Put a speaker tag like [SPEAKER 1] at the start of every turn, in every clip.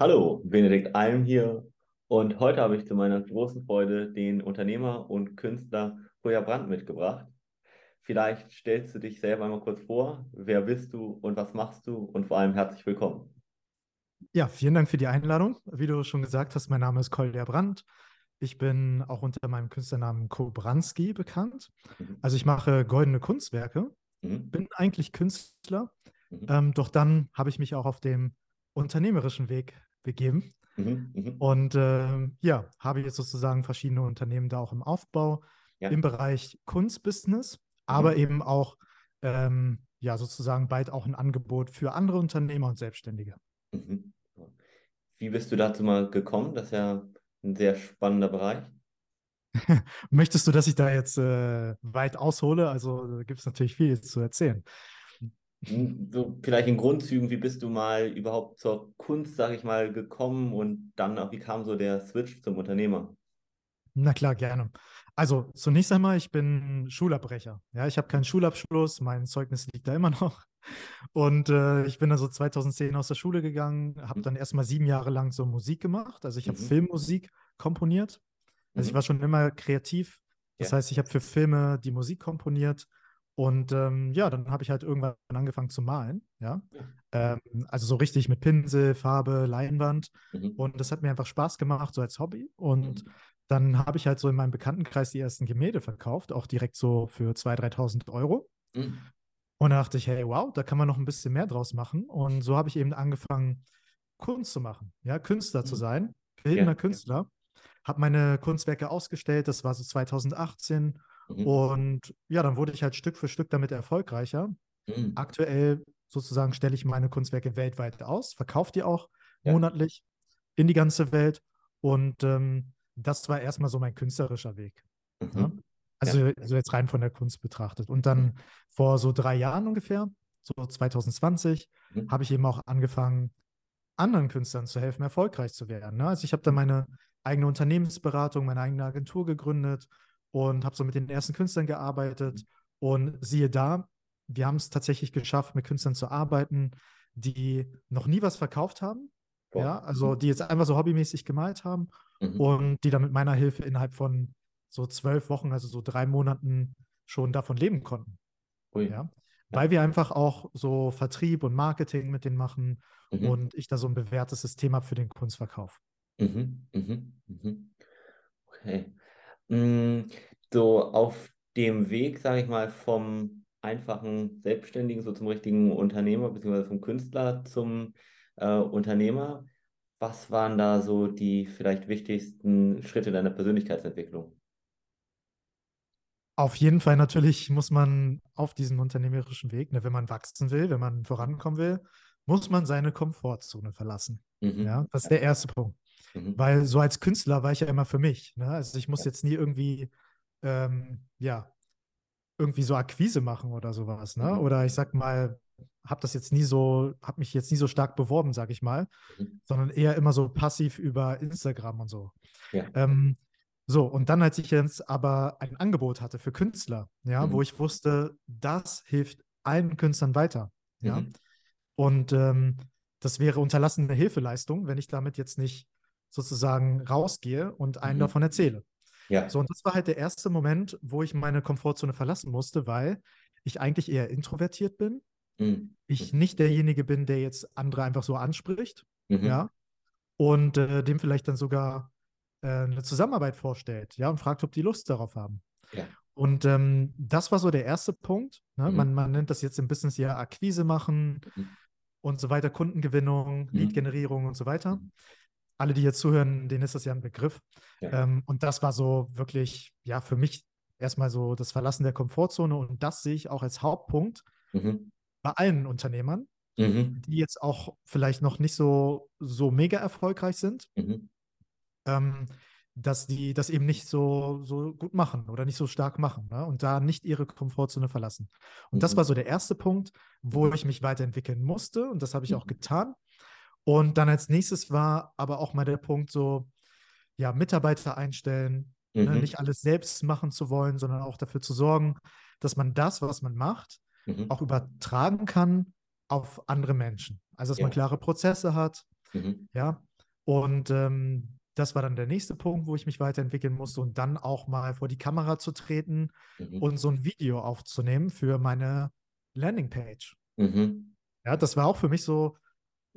[SPEAKER 1] Hallo, Benedikt Alm hier und heute habe ich zu meiner großen Freude den Unternehmer und Künstler Hoja Brandt mitgebracht. Vielleicht stellst du dich selber einmal kurz vor, wer bist du und was machst du und vor allem herzlich willkommen.
[SPEAKER 2] Ja, vielen Dank für die Einladung. Wie du schon gesagt hast, mein Name ist Kolja Brandt. Ich bin auch unter meinem Künstlernamen Kobranski bekannt. Mhm. Also ich mache goldene Kunstwerke, mhm. bin eigentlich Künstler, mhm. ähm, doch dann habe ich mich auch auf dem unternehmerischen Weg begeben. Mhm, mh. Und äh, ja, habe jetzt sozusagen verschiedene Unternehmen da auch im Aufbau ja. im Bereich Kunstbusiness, aber mhm. eben auch ähm, ja sozusagen bald auch ein Angebot für andere Unternehmer und Selbstständige. Mhm.
[SPEAKER 1] Wie bist du dazu mal gekommen? Das ist ja ein sehr spannender Bereich.
[SPEAKER 2] Möchtest du, dass ich da jetzt äh, weit aushole? Also gibt es natürlich viel zu erzählen.
[SPEAKER 1] Hm, so vielleicht in Grundzügen, wie bist du mal überhaupt zur Kunst, sage ich mal, gekommen und dann auch, wie kam so der Switch zum Unternehmer?
[SPEAKER 2] Na klar, gerne. Also zunächst einmal, ich bin Schulabbrecher. Ja, ich habe keinen Schulabschluss, mein Zeugnis liegt da immer noch. Und äh, ich bin dann so 2010 aus der Schule gegangen, habe mhm. dann erstmal sieben Jahre lang so Musik gemacht. Also ich habe mhm. Filmmusik komponiert. Also mhm. ich war schon immer kreativ. Das ja. heißt, ich habe für Filme die Musik komponiert und ähm, ja, dann habe ich halt irgendwann angefangen zu malen, ja. Ähm, also so richtig mit Pinsel, Farbe, Leinwand. Mhm. Und das hat mir einfach Spaß gemacht, so als Hobby. Und mhm. dann habe ich halt so in meinem Bekanntenkreis die ersten Gemälde verkauft, auch direkt so für 2.000, 3.000 Euro. Mhm. Und da dachte ich, hey, wow, da kann man noch ein bisschen mehr draus machen. Und so habe ich eben angefangen, Kunst zu machen, ja, Künstler zu mhm. sein, bildender ja. Künstler. Habe meine Kunstwerke ausgestellt, das war so 2018 Mhm. Und ja, dann wurde ich halt Stück für Stück damit erfolgreicher. Mhm. Aktuell sozusagen stelle ich meine Kunstwerke weltweit aus, verkaufe die auch ja. monatlich in die ganze Welt. Und ähm, das war erstmal so mein künstlerischer Weg. Mhm. Ja? Also, ja. also, jetzt rein von der Kunst betrachtet. Und dann mhm. vor so drei Jahren ungefähr, so 2020, mhm. habe ich eben auch angefangen, anderen Künstlern zu helfen, erfolgreich zu werden. Ne? Also ich habe dann mhm. meine eigene Unternehmensberatung, meine eigene Agentur gegründet und habe so mit den ersten Künstlern gearbeitet. Und siehe da, wir haben es tatsächlich geschafft, mit Künstlern zu arbeiten, die noch nie was verkauft haben. Boah. Ja, also die jetzt einfach so hobbymäßig gemalt haben mhm. und die dann mit meiner Hilfe innerhalb von so zwölf Wochen, also so drei Monaten, schon davon leben konnten. Ui. Ja. Weil wir einfach auch so Vertrieb und Marketing mit denen machen mhm. und ich da so ein bewährtes System habe für den Kunstverkauf. Mhm.
[SPEAKER 1] Mhm. mhm. Okay. Mm, so auf dem Weg, sage ich mal, vom einfachen Selbstständigen so zum richtigen Unternehmer, beziehungsweise vom Künstler zum äh, Unternehmer. Was waren da so die vielleicht wichtigsten Schritte deiner Persönlichkeitsentwicklung?
[SPEAKER 2] Auf jeden Fall natürlich muss man auf diesem unternehmerischen Weg, ne, wenn man wachsen will, wenn man vorankommen will, muss man seine Komfortzone verlassen. Mhm. Ja, das ist der erste Punkt. Mhm. Weil so als Künstler war ich ja immer für mich. Ne? Also ich muss jetzt nie irgendwie, ähm, ja, irgendwie so Akquise machen oder sowas. Ne? Mhm. Oder ich sag mal, habe das jetzt nie so, habe mich jetzt nie so stark beworben, sag ich mal, mhm. sondern eher immer so passiv über Instagram und so. Ja. Ähm, so, und dann, als ich jetzt aber ein Angebot hatte für Künstler, ja, mhm. wo ich wusste, das hilft allen Künstlern weiter, ja. Mhm. Und ähm, das wäre unterlassene Hilfeleistung, wenn ich damit jetzt nicht sozusagen rausgehe und einen mhm. davon erzähle. Ja. So, und das war halt der erste Moment, wo ich meine Komfortzone verlassen musste, weil ich eigentlich eher introvertiert bin. Mhm. Ich nicht derjenige bin, der jetzt andere einfach so anspricht. Mhm. Ja. Und äh, dem vielleicht dann sogar äh, eine Zusammenarbeit vorstellt, ja, und fragt, ob die Lust darauf haben. Ja. Und ähm, das war so der erste Punkt. Ne? Mhm. Man, man nennt das jetzt im Business ja Akquise machen mhm. und so weiter, Kundengewinnung, mhm. Lead-Generierung und so weiter. Alle, die jetzt zuhören, denen ist das ja ein Begriff. Ja. Ähm, und das war so wirklich, ja, für mich erstmal so das Verlassen der Komfortzone. Und das sehe ich auch als Hauptpunkt mhm. bei allen Unternehmern, mhm. die jetzt auch vielleicht noch nicht so, so mega erfolgreich sind. Mhm. Ähm, dass die das eben nicht so, so gut machen oder nicht so stark machen ne? und da nicht ihre Komfortzone verlassen. Und das mhm. war so der erste Punkt, wo ich mich weiterentwickeln musste und das habe ich auch mhm. getan. Und dann als nächstes war aber auch mal der Punkt so, ja, Mitarbeiter einstellen, ne, mhm. ne, nicht alles selbst machen zu wollen, sondern auch dafür zu sorgen, dass man das, was man macht, mhm. auch übertragen kann auf andere Menschen. Also, dass ja. man klare Prozesse hat, mhm. ja, Und ähm, das war dann der nächste Punkt, wo ich mich weiterentwickeln musste und dann auch mal vor die Kamera zu treten mhm. und so ein Video aufzunehmen für meine Landingpage. Mhm. Ja, das war auch für mich so,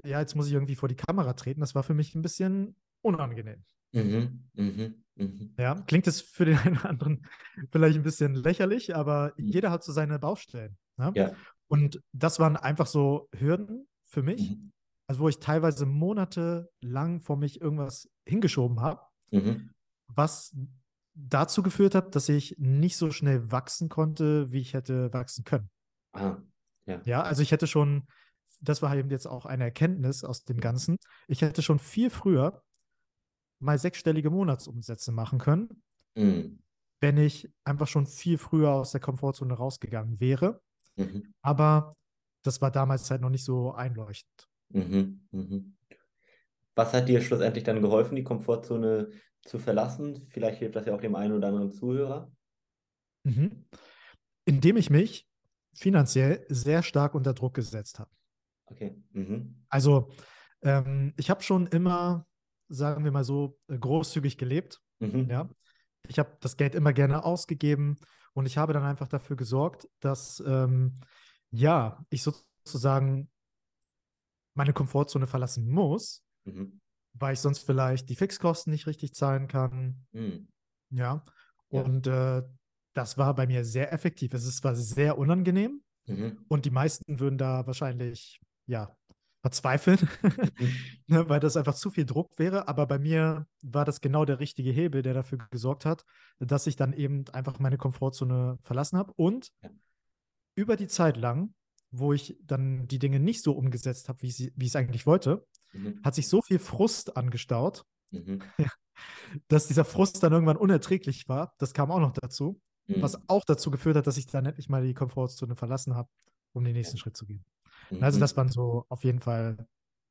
[SPEAKER 2] ja, jetzt muss ich irgendwie vor die Kamera treten. Das war für mich ein bisschen unangenehm. Mhm. Mhm. Mhm. Ja, klingt es für den einen oder anderen vielleicht ein bisschen lächerlich, aber mhm. jeder hat so seine Baustellen. Ne? Ja. Und das waren einfach so Hürden für mich, mhm. also wo ich teilweise monatelang vor mich irgendwas hingeschoben habe, mhm. was dazu geführt hat, dass ich nicht so schnell wachsen konnte, wie ich hätte wachsen können. Ah, ja. ja, also ich hätte schon, das war eben jetzt auch eine Erkenntnis aus dem Ganzen, ich hätte schon viel früher mal sechsstellige Monatsumsätze machen können, mhm. wenn ich einfach schon viel früher aus der Komfortzone rausgegangen wäre. Mhm. Aber das war damals halt noch nicht so einleuchtend. Mhm.
[SPEAKER 1] mhm. Was hat dir schlussendlich dann geholfen, die Komfortzone zu verlassen? Vielleicht hilft das ja auch dem einen oder anderen Zuhörer.
[SPEAKER 2] Mhm. Indem ich mich finanziell sehr stark unter Druck gesetzt habe. Okay. Mhm. Also ähm, ich habe schon immer sagen wir mal so, äh, großzügig gelebt. Mhm. Ja. Ich habe das Geld immer gerne ausgegeben und ich habe dann einfach dafür gesorgt, dass ähm, ja, ich sozusagen meine Komfortzone verlassen muss, mhm. weil ich sonst vielleicht die Fixkosten nicht richtig zahlen kann. Mhm. Ja. Und ja. Äh, das war bei mir sehr effektiv. Es war sehr unangenehm mhm. und die meisten würden da wahrscheinlich ja verzweifeln, mhm. ne, weil das einfach zu viel Druck wäre. Aber bei mir war das genau der richtige Hebel, der dafür gesorgt hat, dass ich dann eben einfach meine Komfortzone verlassen habe. Und ja. über die Zeit lang, wo ich dann die Dinge nicht so umgesetzt habe, wie, wie ich es eigentlich wollte, mhm. hat sich so viel Frust angestaut, mhm. dass dieser Frust dann irgendwann unerträglich war. Das kam auch noch dazu, was mhm. auch dazu geführt hat, dass ich dann endlich mal die Komfortzone verlassen habe, um den nächsten ja. Schritt zu gehen. Mhm. Also das waren so auf jeden Fall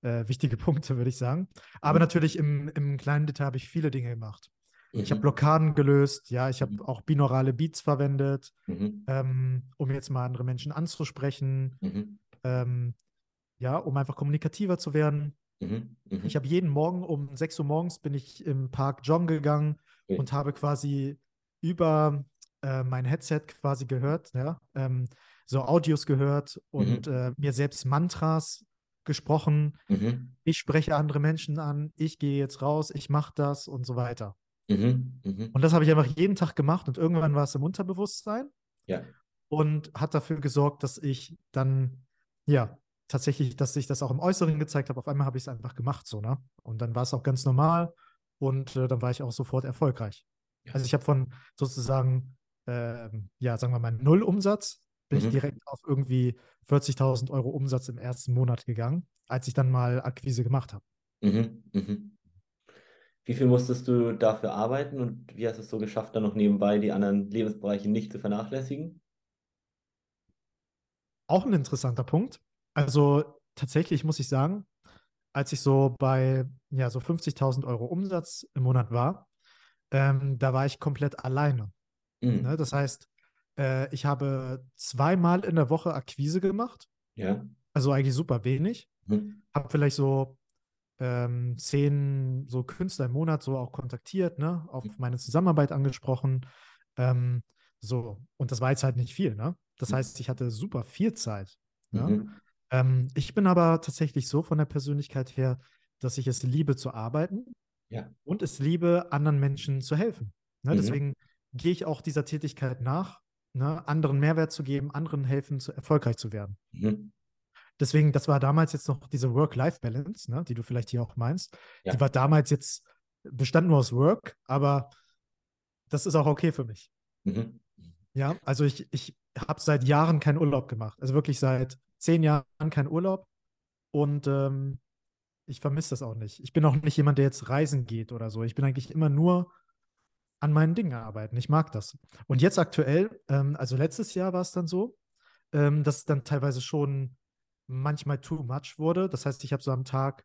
[SPEAKER 2] äh, wichtige Punkte, würde ich sagen. Aber mhm. natürlich im, im kleinen Detail habe ich viele Dinge gemacht. Mhm. Ich habe Blockaden gelöst, ja, ich habe mhm. auch binaurale Beats verwendet, mhm. ähm, um jetzt mal andere Menschen anzusprechen, mhm. ähm, ja, um einfach kommunikativer zu werden. Ich habe jeden Morgen um 6 Uhr morgens bin ich im Park joggen gegangen okay. und habe quasi über äh, mein Headset quasi gehört, ja, ähm, so Audios gehört und mhm. äh, mir selbst Mantras gesprochen. Mhm. Ich spreche andere Menschen an, ich gehe jetzt raus, ich mache das und so weiter. Mhm. mhm. Und das habe ich einfach jeden Tag gemacht und irgendwann war es im Unterbewusstsein. Ja. Und hat dafür gesorgt, dass ich dann, ja, tatsächlich, dass sich das auch im Äußeren gezeigt habe. Auf einmal habe ich es einfach gemacht, so, ne? Und dann war es auch ganz normal und äh, dann war ich auch sofort erfolgreich. Ja. Also ich habe von sozusagen, äh, ja, sagen wir mal, Null Umsatz bin mhm. ich direkt auf irgendwie 40.000 Euro Umsatz im ersten Monat gegangen, als ich dann mal Akquise gemacht habe. Mhm.
[SPEAKER 1] Mhm. Wie viel musstest du dafür arbeiten und wie hast du es so geschafft, dann noch nebenbei die anderen Lebensbereiche nicht zu vernachlässigen?
[SPEAKER 2] Auch ein interessanter Punkt. Also tatsächlich muss ich sagen, als ich so bei ja, so 50.000 Euro Umsatz im Monat war, ähm, da war ich komplett alleine. Mhm. Ne? Das heißt, äh, ich habe zweimal in der Woche Akquise gemacht. Ja. Also eigentlich super wenig. Mhm. Habe vielleicht so ähm, zehn so Künstler im Monat so auch kontaktiert, ne, auf mhm. meine Zusammenarbeit angesprochen. Ähm, so, und das war jetzt halt nicht viel, ne? Das mhm. heißt, ich hatte super viel Zeit. Ne? Mhm. Ähm, ich bin aber tatsächlich so von der Persönlichkeit her, dass ich es liebe zu arbeiten ja. und es liebe, anderen Menschen zu helfen. Ne? Mhm. Deswegen gehe ich auch dieser Tätigkeit nach, ne, anderen Mehrwert zu geben, anderen helfen, zu, erfolgreich zu werden. Mhm. Deswegen, das war damals jetzt noch diese Work-Life-Balance, ne, die du vielleicht hier auch meinst. Ja. Die war damals jetzt, bestand nur aus Work, aber das ist auch okay für mich. Mhm. Ja, also ich, ich habe seit Jahren keinen Urlaub gemacht. Also wirklich seit zehn Jahren keinen Urlaub. Und ähm, ich vermisse das auch nicht. Ich bin auch nicht jemand, der jetzt reisen geht oder so. Ich bin eigentlich immer nur an meinen Dingen arbeiten. Ich mag das. Und jetzt aktuell, ähm, also letztes Jahr war es dann so, ähm, dass es dann teilweise schon manchmal too much wurde. Das heißt, ich habe so am Tag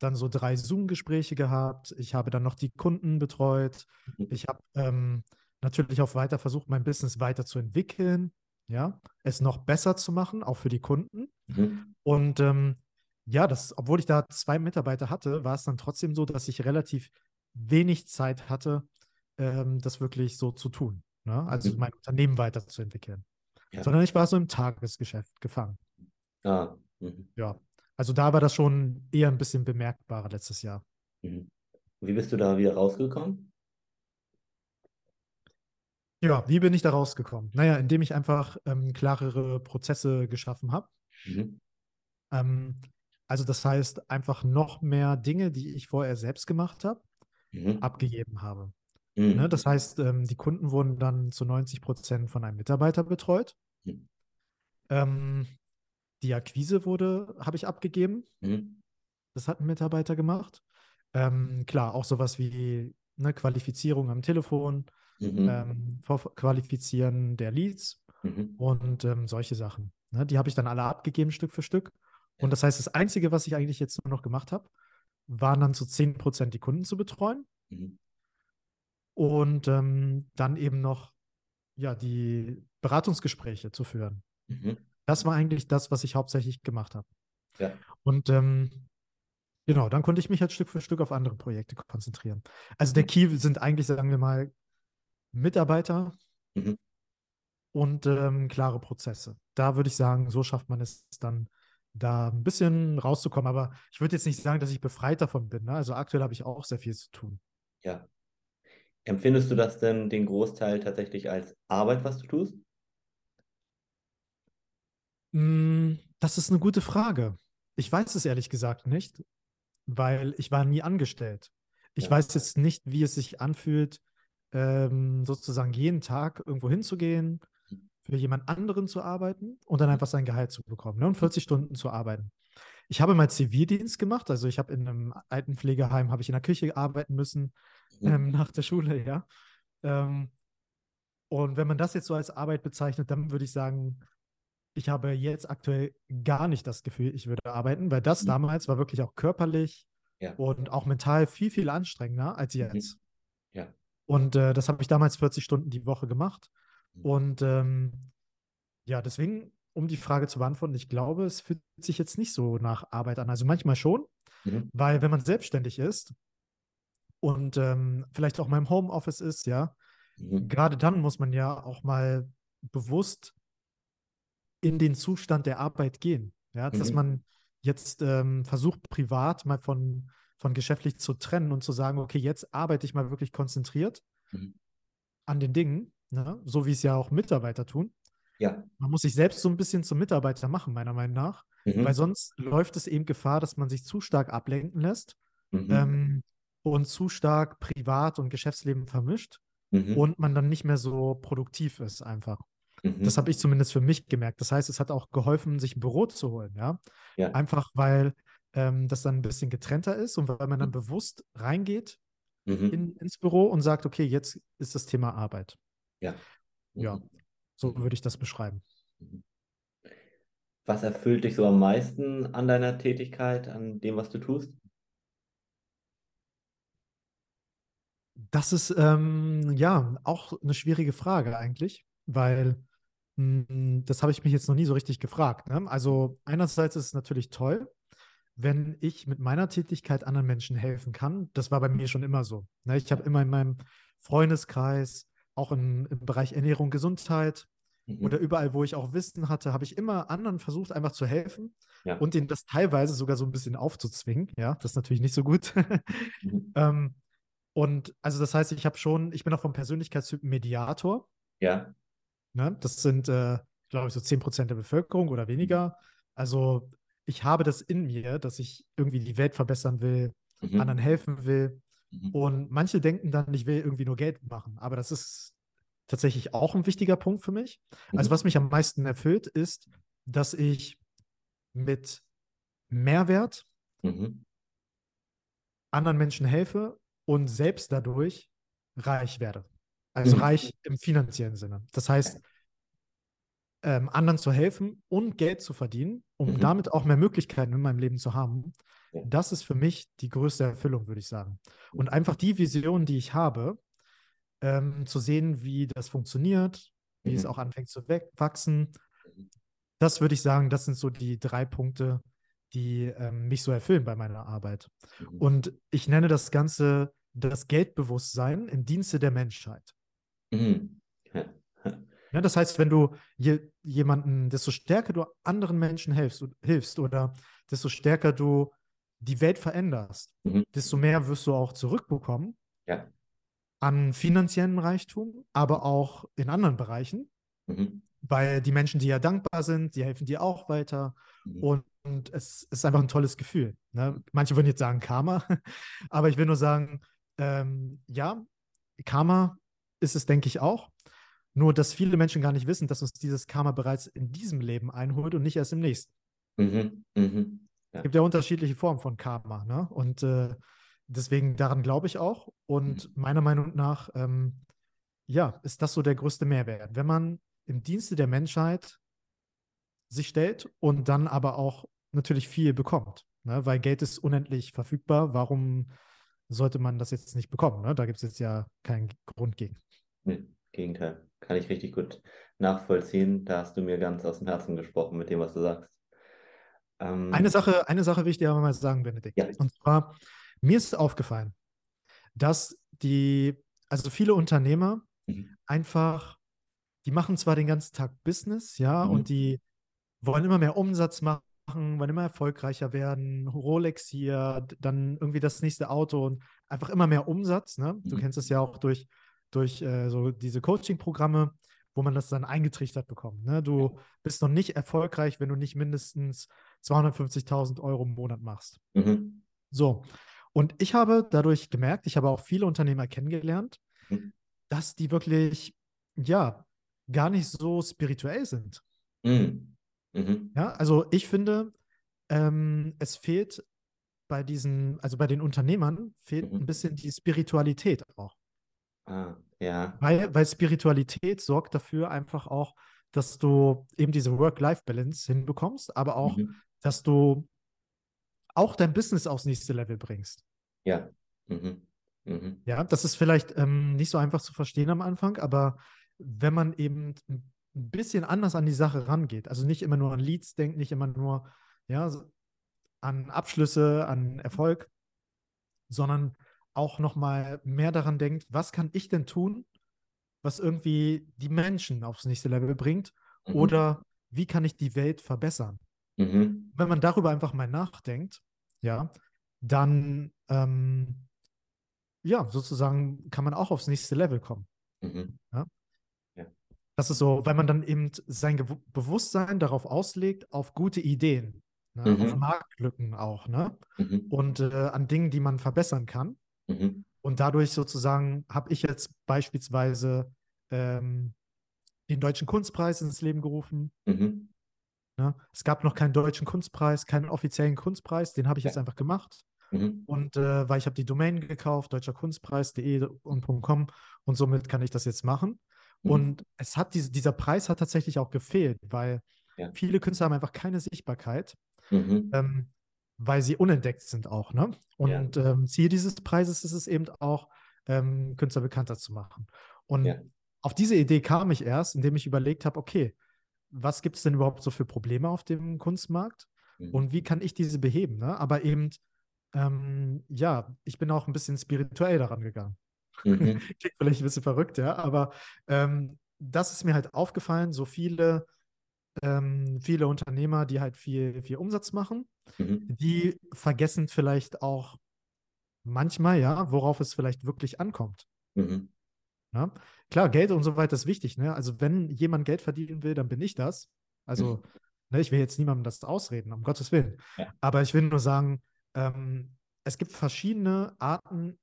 [SPEAKER 2] dann so drei Zoom-Gespräche gehabt. Ich habe dann noch die Kunden betreut. Mhm. Ich habe ähm, natürlich auch weiter versucht, mein Business weiterzuentwickeln, ja, es noch besser zu machen, auch für die Kunden. Mhm. Und ähm, ja, das, obwohl ich da zwei Mitarbeiter hatte, war es dann trotzdem so, dass ich relativ wenig Zeit hatte, ähm, das wirklich so zu tun. Ne? Also mhm. mein Unternehmen weiterzuentwickeln. Ja. Sondern ich war so im Tagesgeschäft gefangen. Ah. Mhm. Ja. Also da war das schon eher ein bisschen bemerkbarer letztes Jahr.
[SPEAKER 1] Mhm. Wie bist du da wieder rausgekommen?
[SPEAKER 2] Ja, wie bin ich da rausgekommen? Naja, indem ich einfach ähm, klarere Prozesse geschaffen habe. Mhm. Ähm, also das heißt, einfach noch mehr Dinge, die ich vorher selbst gemacht habe, mhm. abgegeben habe. Mhm. Ne, das heißt, ähm, die Kunden wurden dann zu 90 Prozent von einem Mitarbeiter betreut. Mhm. Ähm, die Akquise wurde, habe ich abgegeben. Mhm. Das hat ein Mitarbeiter gemacht. Ähm, klar, auch sowas wie eine Qualifizierung am Telefon, mhm. ähm, Qualifizieren der Leads mhm. und ähm, solche Sachen. Ne, die habe ich dann alle abgegeben, Stück für Stück. Und das heißt, das Einzige, was ich eigentlich jetzt nur noch gemacht habe, waren dann zu 10% die Kunden zu betreuen. Mhm. Und ähm, dann eben noch ja, die Beratungsgespräche zu führen. Mhm. Das war eigentlich das, was ich hauptsächlich gemacht habe. Ja. Und ähm, genau, dann konnte ich mich halt Stück für Stück auf andere Projekte konzentrieren. Also der mhm. Key sind eigentlich, sagen wir mal, Mitarbeiter mhm. und ähm, klare Prozesse. Da würde ich sagen, so schafft man es dann, da ein bisschen rauszukommen. Aber ich würde jetzt nicht sagen, dass ich befreit davon bin. Ne? Also aktuell habe ich auch sehr viel zu tun.
[SPEAKER 1] Ja. Empfindest du das denn den Großteil tatsächlich als Arbeit, was du tust?
[SPEAKER 2] Hm, das ist eine gute Frage. Ich weiß es ehrlich gesagt nicht, weil ich war nie angestellt. Ich ja. weiß jetzt nicht, wie es sich anfühlt, ähm, sozusagen jeden Tag irgendwo hinzugehen, für jemand anderen zu arbeiten und dann einfach sein Gehalt zu bekommen ne? und 40 Stunden zu arbeiten. Ich habe mal Zivildienst gemacht, also ich habe in einem Altenpflegeheim, habe ich in der Küche arbeiten müssen mhm. ähm, nach der Schule, ja. Ähm, und wenn man das jetzt so als Arbeit bezeichnet, dann würde ich sagen, ich habe jetzt aktuell gar nicht das Gefühl, ich würde arbeiten, weil das mhm. damals war wirklich auch körperlich ja. und auch mental viel, viel anstrengender als mhm. jetzt. Ja. Und äh, das habe ich damals 40 Stunden die Woche gemacht. Mhm. Und ähm, ja, deswegen, um die Frage zu beantworten, ich glaube, es fühlt sich jetzt nicht so nach Arbeit an. Also manchmal schon, mhm. weil wenn man selbstständig ist und ähm, vielleicht auch mal im Homeoffice ist, ja, mhm. gerade dann muss man ja auch mal bewusst in den Zustand der Arbeit gehen. Ja, mhm. dass man jetzt ähm, versucht, privat mal von, von geschäftlich zu trennen und zu sagen, okay, jetzt arbeite ich mal wirklich konzentriert mhm. an den Dingen ne? so wie es ja auch Mitarbeiter tun. Ja. Man muss sich selbst so ein bisschen zum Mitarbeiter machen, meiner Meinung nach, mhm. weil sonst läuft es eben Gefahr, dass man sich zu stark ablenken lässt mhm. ähm, und zu stark Privat- und Geschäftsleben vermischt mhm. und man dann nicht mehr so produktiv ist einfach. Mhm. Das habe ich zumindest für mich gemerkt. Das heißt, es hat auch geholfen, sich ein Büro zu holen, ja. ja. Einfach weil ähm, das dann ein bisschen getrennter ist und weil man dann mhm. bewusst reingeht mhm. in, ins Büro und sagt, okay, jetzt ist das Thema Arbeit. Ja. Ja. So würde ich das beschreiben.
[SPEAKER 1] Was erfüllt dich so am meisten an deiner Tätigkeit, an dem, was du tust?
[SPEAKER 2] Das ist ähm, ja auch eine schwierige Frage eigentlich, weil mh, hm, das habe ich mich jetzt noch nie so richtig gefragt. Ne? Also einerseits ist es natürlich toll, wenn ich mit meiner Tätigkeit anderen Menschen helfen kann. Das war bei mir schon immer so. Ne? Ich habe immer in meinem Freundeskreis auch im, im Bereich Ernährung, Gesundheit mhm. oder überall, wo ich auch Wissen hatte, habe ich immer anderen versucht, einfach zu helfen ja. und denen das teilweise sogar so ein bisschen aufzuzwingen. Ja, das ist natürlich nicht so gut. mhm. ähm, und also das heißt, ich habe schon, ich bin auch vom Persönlichkeitstyp Mediator. Ja. Ne? Das sind, äh, glaube ich, so 10% der Bevölkerung oder weniger. Mhm. Also ich habe das in mir, dass ich irgendwie die Welt verbessern will, mhm. anderen helfen will. Mhm. Und manche denken dann, ich will irgendwie nur Geld machen. Aber das ist tatsächlich auch ein wichtiger Punkt für mich. Also, mhm. Was mich am meisten erfüllt, ist, dass ich mit Mehrwert mhm. anderen Menschen helfe und selbst dadurch reich werde. Also mhm. reich im finanziellen Sinne. Das heißt, ähm, anderen zu helfen und Geld zu verdienen, um mhm. damit auch mehr Möglichkeiten in meinem Leben zu haben, das ist für mich die größte Erfüllung, würde ich sagen. Und einfach die Vision, die ich habe, ähm, zu sehen, wie das funktioniert, wie mhm. es auch anfängt zu wachsen, das würde ich sagen, das sind so die drei Punkte, die ähm, mich so erfüllen bei meiner Arbeit. Mhm. Und ich nenne das Ganze das Geldbewusstsein im Dienste der Menschheit. Mhm. Ja. Ja, das heißt, wenn du je, jemanden, desto stärker du anderen Menschen hilfst, hilfst oder desto stärker du die Welt veränderst, mhm. desto mehr wirst du auch zurückbekommen ja. An finanziellen Reichtum, aber auch in anderen Bereichen. Mhm. Weil die Menschen, die ja dankbar sind, die helfen dir auch weiter. Mhm. Und, und, es ist einfach ein tolles Gefühl. Ne? Manche würden jetzt sagen Karma, aber ich will nur sagen, ähm, ja, Karma ist es, denke ich, auch. Nur, dass viele Menschen gar nicht wissen, dass uns dieses Karma bereits in diesem Leben einholt und nicht erst im nächsten. Mhm, mhm, ja. Es gibt ja unterschiedliche Formen von Karma. Ne? Und äh, deswegen daran glaube ich auch. Und mhm. meiner Meinung nach, ähm, ja, ist das so der größte Mehrwert. Wenn man im Dienste der Menschheit sich stellt und dann aber auch natürlich viel bekommt. Ne? Weil Geld ist unendlich verfügbar. Warum sollte man das jetzt nicht bekommen? Ne? Da gibt es jetzt ja keinen Grund gegen.
[SPEAKER 1] Nee, Gegenteil. Kann ich richtig gut nachvollziehen. Da hast du mir ganz aus dem Herzen gesprochen mit dem, was du sagst.
[SPEAKER 2] Ähm, eine, Sache, eine Sache will ich dir aber mal sagen, Benedikt. Ja. Und zwar, mir ist aufgefallen, dass die, also viele Unternehmer mhm. einfach, die machen zwar den ganzen Tag Business, ja, mhm. und die wollen immer mehr Umsatz machen, wollen immer erfolgreicher werden, Rolex hier, dann irgendwie das nächste Auto und einfach immer mehr Umsatz. Ne? Du mhm. kennst es ja auch durch, durch äh, so diese Coaching-Programme, wo man das dann eingetrichtert bekommt. Ne? Du bist noch nicht erfolgreich, wenn du nicht mindestens 250.000 Euro im Monat machst. Mhm. So. Und ich habe dadurch gemerkt, ich habe auch viele Unternehmer kennengelernt, mhm. dass die wirklich, ja, gar nicht so spirituell sind. Mhm. mhm. Ja, also ich finde, ähm, es fehlt bei diesen, also bei den Unternehmern, fehlt mhm. ein bisschen die Spiritualität auch.
[SPEAKER 1] Ah, ja.
[SPEAKER 2] Weil, weil Spiritualität sorgt dafür einfach auch, dass du eben diese Work-Life-Balance hinbekommst, aber auch, mhm. dass du auch dein Business aufs nächste Level bringst.
[SPEAKER 1] Ja. Mhm. Mhm.
[SPEAKER 2] Ja, das ist vielleicht ähm, nicht so einfach zu verstehen am Anfang, aber wenn man eben ein bisschen anders an die Sache rangeht, also nicht immer nur an Leads denkt, nicht immer nur ja, an Abschlüsse, an Erfolg, sondern auch nochmal mehr daran denkt, was kann ich denn tun, was irgendwie die Menschen aufs nächste Level bringt mhm. oder wie kann ich die Welt verbessern. Mhm. Wenn man darüber einfach mal nachdenkt, ja, dann ähm, ja, sozusagen kann man auch aufs nächste Level kommen. Mhm. Ja? ja? Das ist so, weil man dann eben sein Ge Bewusstsein darauf auslegt, auf gute Ideen, ne? auf mhm. Marktlücken auch, ne? Mhm. Und äh, an Dingen, die man verbessern kann. Mhm. Und dadurch sozusagen habe ich jetzt beispielsweise ähm, den Deutschen Kunstpreis ins Leben gerufen. Mhm. Ne? Es gab noch keinen deutschen Kunstpreis, keinen offiziellen Kunstpreis, den habe ich ja. jetzt einfach gemacht. Mhm. Und äh, weil ich habe die Domain gekauft, deutscherkunstpreis.de und .com und somit kann ich das jetzt machen. Mhm. Und es hat diese, dieser Preis hat tatsächlich auch gefehlt, weil ja. viele Künstler haben einfach keine Sichtbarkeit. Mhm. Ähm, weil sie unentdeckt sind auch. Ne? Und ja. ähm, Ziel dieses Preises ist es eben auch, ähm, Künstler bekannter zu machen. Und ja. auf diese Idee kam ich erst, indem ich überlegt habe, okay, was gibt es denn überhaupt so für Probleme auf dem Kunstmarkt mhm. und wie kann ich diese beheben? Ne? Aber eben, ähm, ja, ich bin auch ein bisschen spirituell daran gegangen. Mhm. Klingt vielleicht ein bisschen verrückt, ja, aber ähm, das ist mir halt aufgefallen, so viele ähm, viele Unternehmer, die halt viel, viel Umsatz machen, mhm. die vergessen vielleicht auch manchmal, ja, worauf es vielleicht wirklich ankommt. Mhm. Ja? Klar, Geld und so weiter ist wichtig. Ne? Also, wenn jemand Geld verdienen will, dann bin ich das. Also, mhm. ne, ich will jetzt niemandem das ausreden, um Gottes Willen. Ja. Aber ich will nur sagen, ähm, es gibt verschiedene Arten,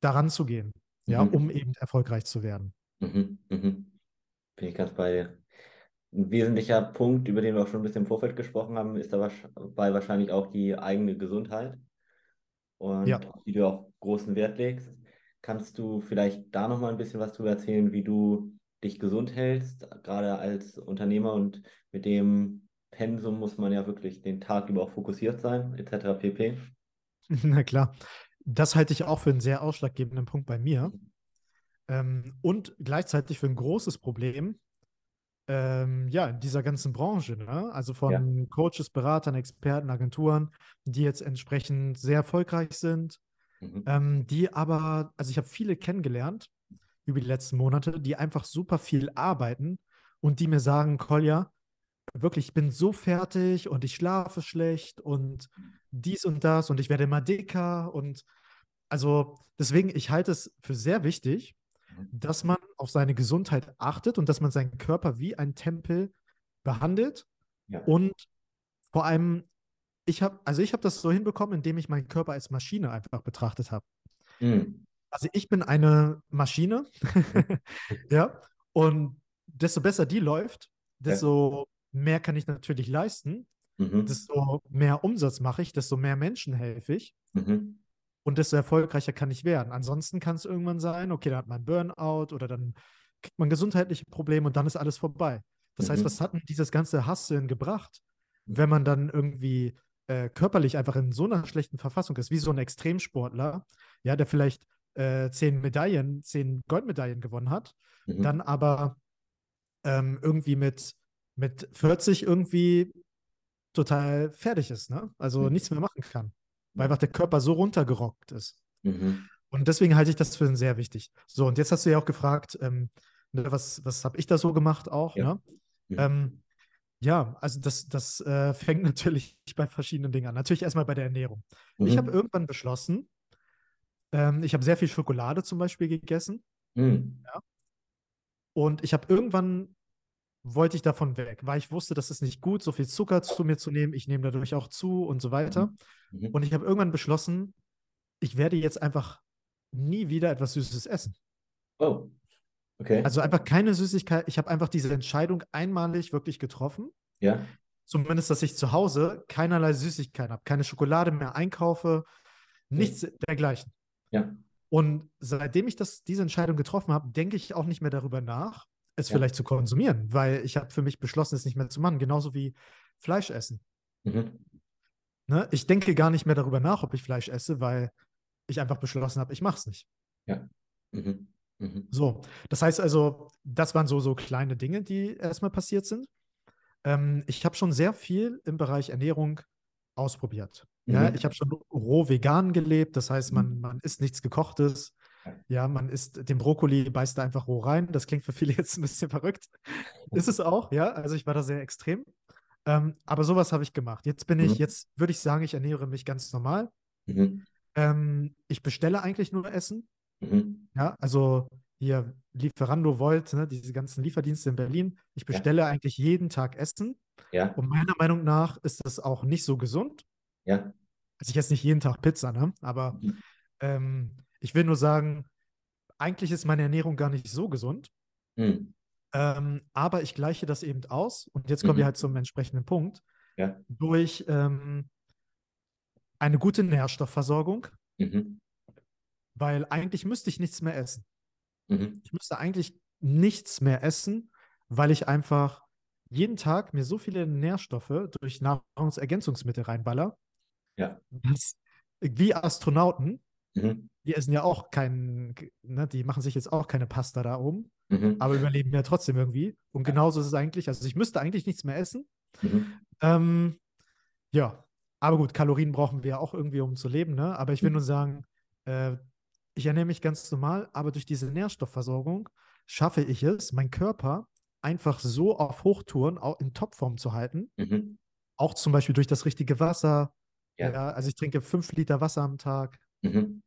[SPEAKER 2] daran zu gehen, ja, mhm. um eben erfolgreich zu werden.
[SPEAKER 1] Mhm. Mhm. Bin ich ganz bei dir. Ein wesentlicher Punkt, über den wir auch schon ein bisschen im Vorfeld gesprochen haben, ist dabei wahrscheinlich auch die eigene Gesundheit und ja. die du auch großen Wert legst. Kannst du vielleicht da nochmal ein bisschen was darüber erzählen, wie du dich gesund hältst, gerade als Unternehmer und mit dem Pensum muss man ja wirklich den Tag über auch fokussiert sein, etc. pp.
[SPEAKER 2] Na klar, das halte ich auch für einen sehr ausschlaggebenden Punkt bei mir. Mhm. Ähm, und gleichzeitig für ein großes Problem, ähm, ja, in dieser ganzen Branche, ne? also von ja. Coaches, Beratern, Experten, Agenturen, die jetzt entsprechend sehr erfolgreich sind, mhm. ähm, die aber, also ich habe viele kennengelernt über die letzten Monate, die einfach super viel arbeiten und die mir sagen, Kolja, wirklich, ich bin so fertig und ich schlafe schlecht und dies und das und ich werde immer dicker und also deswegen, ich halte es für sehr wichtig, mhm. dass man auf seine Gesundheit achtet und dass man seinen Körper wie ein Tempel behandelt ja. und vor allem ich habe also ich habe das so hinbekommen, indem ich meinen Körper als Maschine einfach betrachtet habe. Mhm. Also ich bin eine Maschine, mhm. ja, und desto besser die läuft, desto ja. mehr kann ich natürlich leisten, mhm. desto mehr Umsatz mache ich, desto mehr Menschen helfe ich. Mhm. Und desto erfolgreicher kann ich werden. Ansonsten kann es irgendwann sein, okay, da hat man Burnout oder dann kriegt man gesundheitliche Probleme und dann ist alles vorbei. Das mhm. heißt, was hat denn dieses ganze Hasseln gebracht, wenn man dann irgendwie äh, körperlich einfach in so einer schlechten Verfassung ist, wie so ein Extremsportler, ja, der vielleicht äh, zehn Medaillen, zehn Goldmedaillen gewonnen hat, mhm. dann aber ähm, irgendwie mit, mit 40 irgendwie total fertig ist, ne? Also mhm. nichts mehr machen kann, weil einfach der Körper so runtergerockt ist. Mhm. Und deswegen halte ich das für sehr wichtig. So, und jetzt hast du ja auch gefragt, ähm, ne, was, was habe ich da so gemacht auch, ja. ne? Mhm. Ähm, ja, also das, das äh, fängt natürlich bei verschiedenen Dingen an. Natürlich erstmal bei der Ernährung. Ich mhm. habe irgendwann beschlossen, ähm, ich habe sehr viel Schokolade zum Beispiel gegessen. Mhm. Ja. Und ich habe irgendwann wollte ich davon weg, weil ich wusste, das ist nicht gut, so viel Zucker zu mir zu nehmen. Ich nehme dadurch auch zu und so weiter. Mhm. mhm. Und ich habe irgendwann beschlossen, ich werde jetzt einfach nie wieder etwas Süßes essen.
[SPEAKER 1] Oh, okay.
[SPEAKER 2] Also einfach keine Süßigkeit. Ich habe einfach diese Entscheidung einmalig wirklich getroffen.
[SPEAKER 1] Ja.
[SPEAKER 2] Zumindest, dass ich zu Hause keinerlei Süßigkeiten habe, keine Schokolade mehr einkaufe, nichts ja. dergleichen.
[SPEAKER 1] Ja.
[SPEAKER 2] Und seitdem ich das, diese Entscheidung getroffen habe, denke ich auch nicht mehr darüber nach, es ja. vielleicht zu konsumieren, weil ich habe für mich beschlossen, es nicht mehr zu machen, genauso wie Fleisch essen. Mhm. Ne? Ich denke gar nicht mehr darüber nach, ob ich Fleisch esse, weil ich einfach beschlossen habe, ich mache es nicht.
[SPEAKER 1] Ja. Mhm. Mhm.
[SPEAKER 2] So, das heißt also, das waren so, so kleine Dinge, die erstmal passiert sind. Ähm, ich habe schon sehr viel im Bereich Ernährung ausprobiert. Ja, mhm. ich habe schon roh vegan gelebt, das heißt, man, mhm. man isst nichts gekochtes. Ja, man isst den Brokkoli, beißt da einfach roh rein. Das klingt für viele jetzt ein bisschen verrückt. Ist es auch, ja. Also ich war da sehr extrem. Ähm, aber sowas habe ich gemacht. Jetzt bin ich, mhm. jetzt würde ich sagen, ich ernähre mich ganz normal. Mhm. Ähm, ich bestelle eigentlich nur Essen. Mhm. Ja, also hier Lieferando Volt, ne, diese ganzen Lieferdienste in Berlin. Ich bestelle ja. eigentlich jeden Tag Essen.
[SPEAKER 1] Ja.
[SPEAKER 2] Und meiner Meinung nach ist das auch nicht so gesund.
[SPEAKER 1] Ja.
[SPEAKER 2] Also ich esse nicht jeden Tag Pizza, ne? Aber mhm. ähm, ich will nur sagen, eigentlich ist meine Ernährung gar nicht so gesund. Mhm. Ähm, aber ich gleiche das eben aus. Und jetzt kommen mhm. wir halt zum entsprechenden Punkt.
[SPEAKER 1] Ja.
[SPEAKER 2] Durch ähm, eine gute Nährstoffversorgung.
[SPEAKER 1] Mhm.
[SPEAKER 2] Weil eigentlich müsste ich nichts mehr essen.
[SPEAKER 1] Mhm.
[SPEAKER 2] Ich müsste eigentlich nichts mehr essen, weil ich einfach jeden Tag mir so viele Nährstoffe durch Nahrungsergänzungsmittel reinballer.
[SPEAKER 1] Ja.
[SPEAKER 2] Dass, wie Astronauten
[SPEAKER 1] Mhm.
[SPEAKER 2] Die essen ja auch keinen, ne, die machen sich jetzt auch keine Pasta da oben,
[SPEAKER 1] mhm.
[SPEAKER 2] aber überleben ja trotzdem irgendwie. Und genauso ist es eigentlich. Also ich müsste eigentlich nichts mehr essen.
[SPEAKER 1] Mhm.
[SPEAKER 2] Ähm, ja, aber gut, Kalorien brauchen wir ja auch irgendwie, um zu leben, ne? Aber ich will mhm. nur sagen, äh, ich ernähre mich ganz normal, aber durch diese Nährstoffversorgung schaffe ich es, meinen Körper einfach so auf Hochtouren auch in Topform zu halten.
[SPEAKER 1] Mhm.
[SPEAKER 2] Auch zum Beispiel durch das richtige Wasser.
[SPEAKER 1] Ja.
[SPEAKER 2] ja. also ich trinke fünf Liter Wasser am Tag.
[SPEAKER 1] Mhm.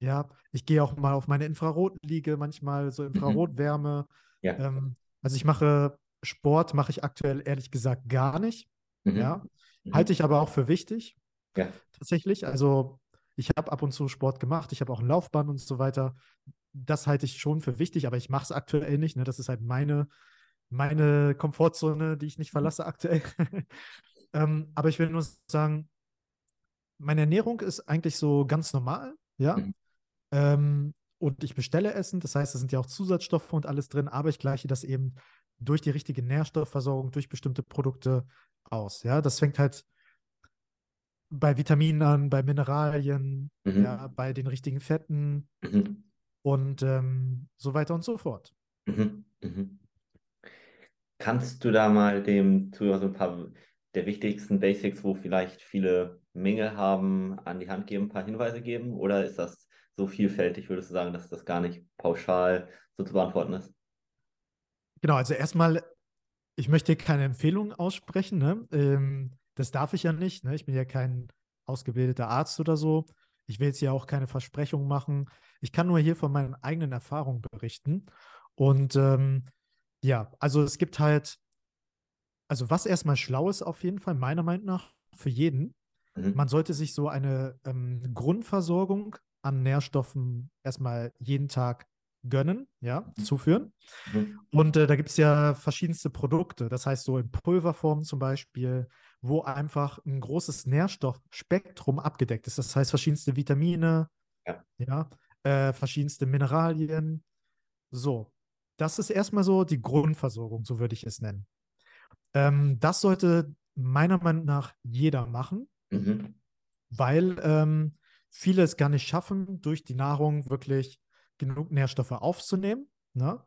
[SPEAKER 2] Ja, ich gehe auch mal auf meine Infrarotliege, manchmal so mhm. Infrarotwärme.
[SPEAKER 1] Ja.
[SPEAKER 2] Ähm, also ich mache Sport, mache ich aktuell ehrlich gesagt gar nicht.
[SPEAKER 1] Mhm.
[SPEAKER 2] Ja,
[SPEAKER 1] mhm.
[SPEAKER 2] halte ich aber auch für wichtig.
[SPEAKER 1] Ja.
[SPEAKER 2] Tatsächlich. Also ich habe ab und zu Sport gemacht, ich habe auch ein Laufband und so weiter. Das halte ich schon für wichtig, aber ich mache es aktuell nicht. Ne? Das ist halt meine, meine Komfortzone, die ich nicht mhm. verlasse aktuell. ähm, aber ich will nur sagen, meine Ernährung ist eigentlich so ganz normal, ja. Mhm. Ähm, und ich bestelle Essen, das heißt, da sind ja auch Zusatzstoffe und alles drin, aber ich gleiche das eben durch die richtige Nährstoffversorgung, durch bestimmte Produkte aus. Ja, das fängt halt bei Vitaminen an, bei Mineralien, mhm. ja, bei den richtigen Fetten
[SPEAKER 1] mhm.
[SPEAKER 2] und ähm, so weiter und so fort.
[SPEAKER 1] Mhm. mhm. Kannst du da mal dem Zuhörer so ein paar der wichtigsten Basics, wo vielleicht viele Mängel haben, an die Hand geben, ein paar Hinweise geben? Oder ist das so vielfältig, würdest du sagen, dass das gar nicht pauschal so zu beantworten ist?
[SPEAKER 2] Genau, also erstmal, ich möchte keine Empfehlung aussprechen. Ne? Ähm, das darf ich ja nicht. Ne? Ich bin ja kein ausgebildeter Arzt oder so. Ich will jetzt hier auch keine Versprechungen machen. Ich kann nur hier von meinen eigenen Erfahrungen berichten. Und ähm, ja, also es gibt halt, also was erstmal schlau ist auf jeden Fall, meiner Meinung nach, für jeden, mhm. man sollte sich so eine ähm, Grundversorgung an Nährstoffen erstmal jeden Tag gönnen, ja, mhm. zuführen. Mhm. Und äh, da gibt es ja verschiedenste Produkte, das heißt so in Pulverform zum Beispiel, wo einfach ein großes Nährstoffspektrum abgedeckt ist. Das heißt verschiedenste Vitamine, ja, ja äh, verschiedenste Mineralien. So, das ist erstmal so die Grundversorgung, so würde ich es nennen. Ähm, das sollte meiner Meinung nach jeder machen, mhm. weil ähm, viele es gar nicht schaffen, durch die Nahrung wirklich genug Nährstoffe aufzunehmen. Ne?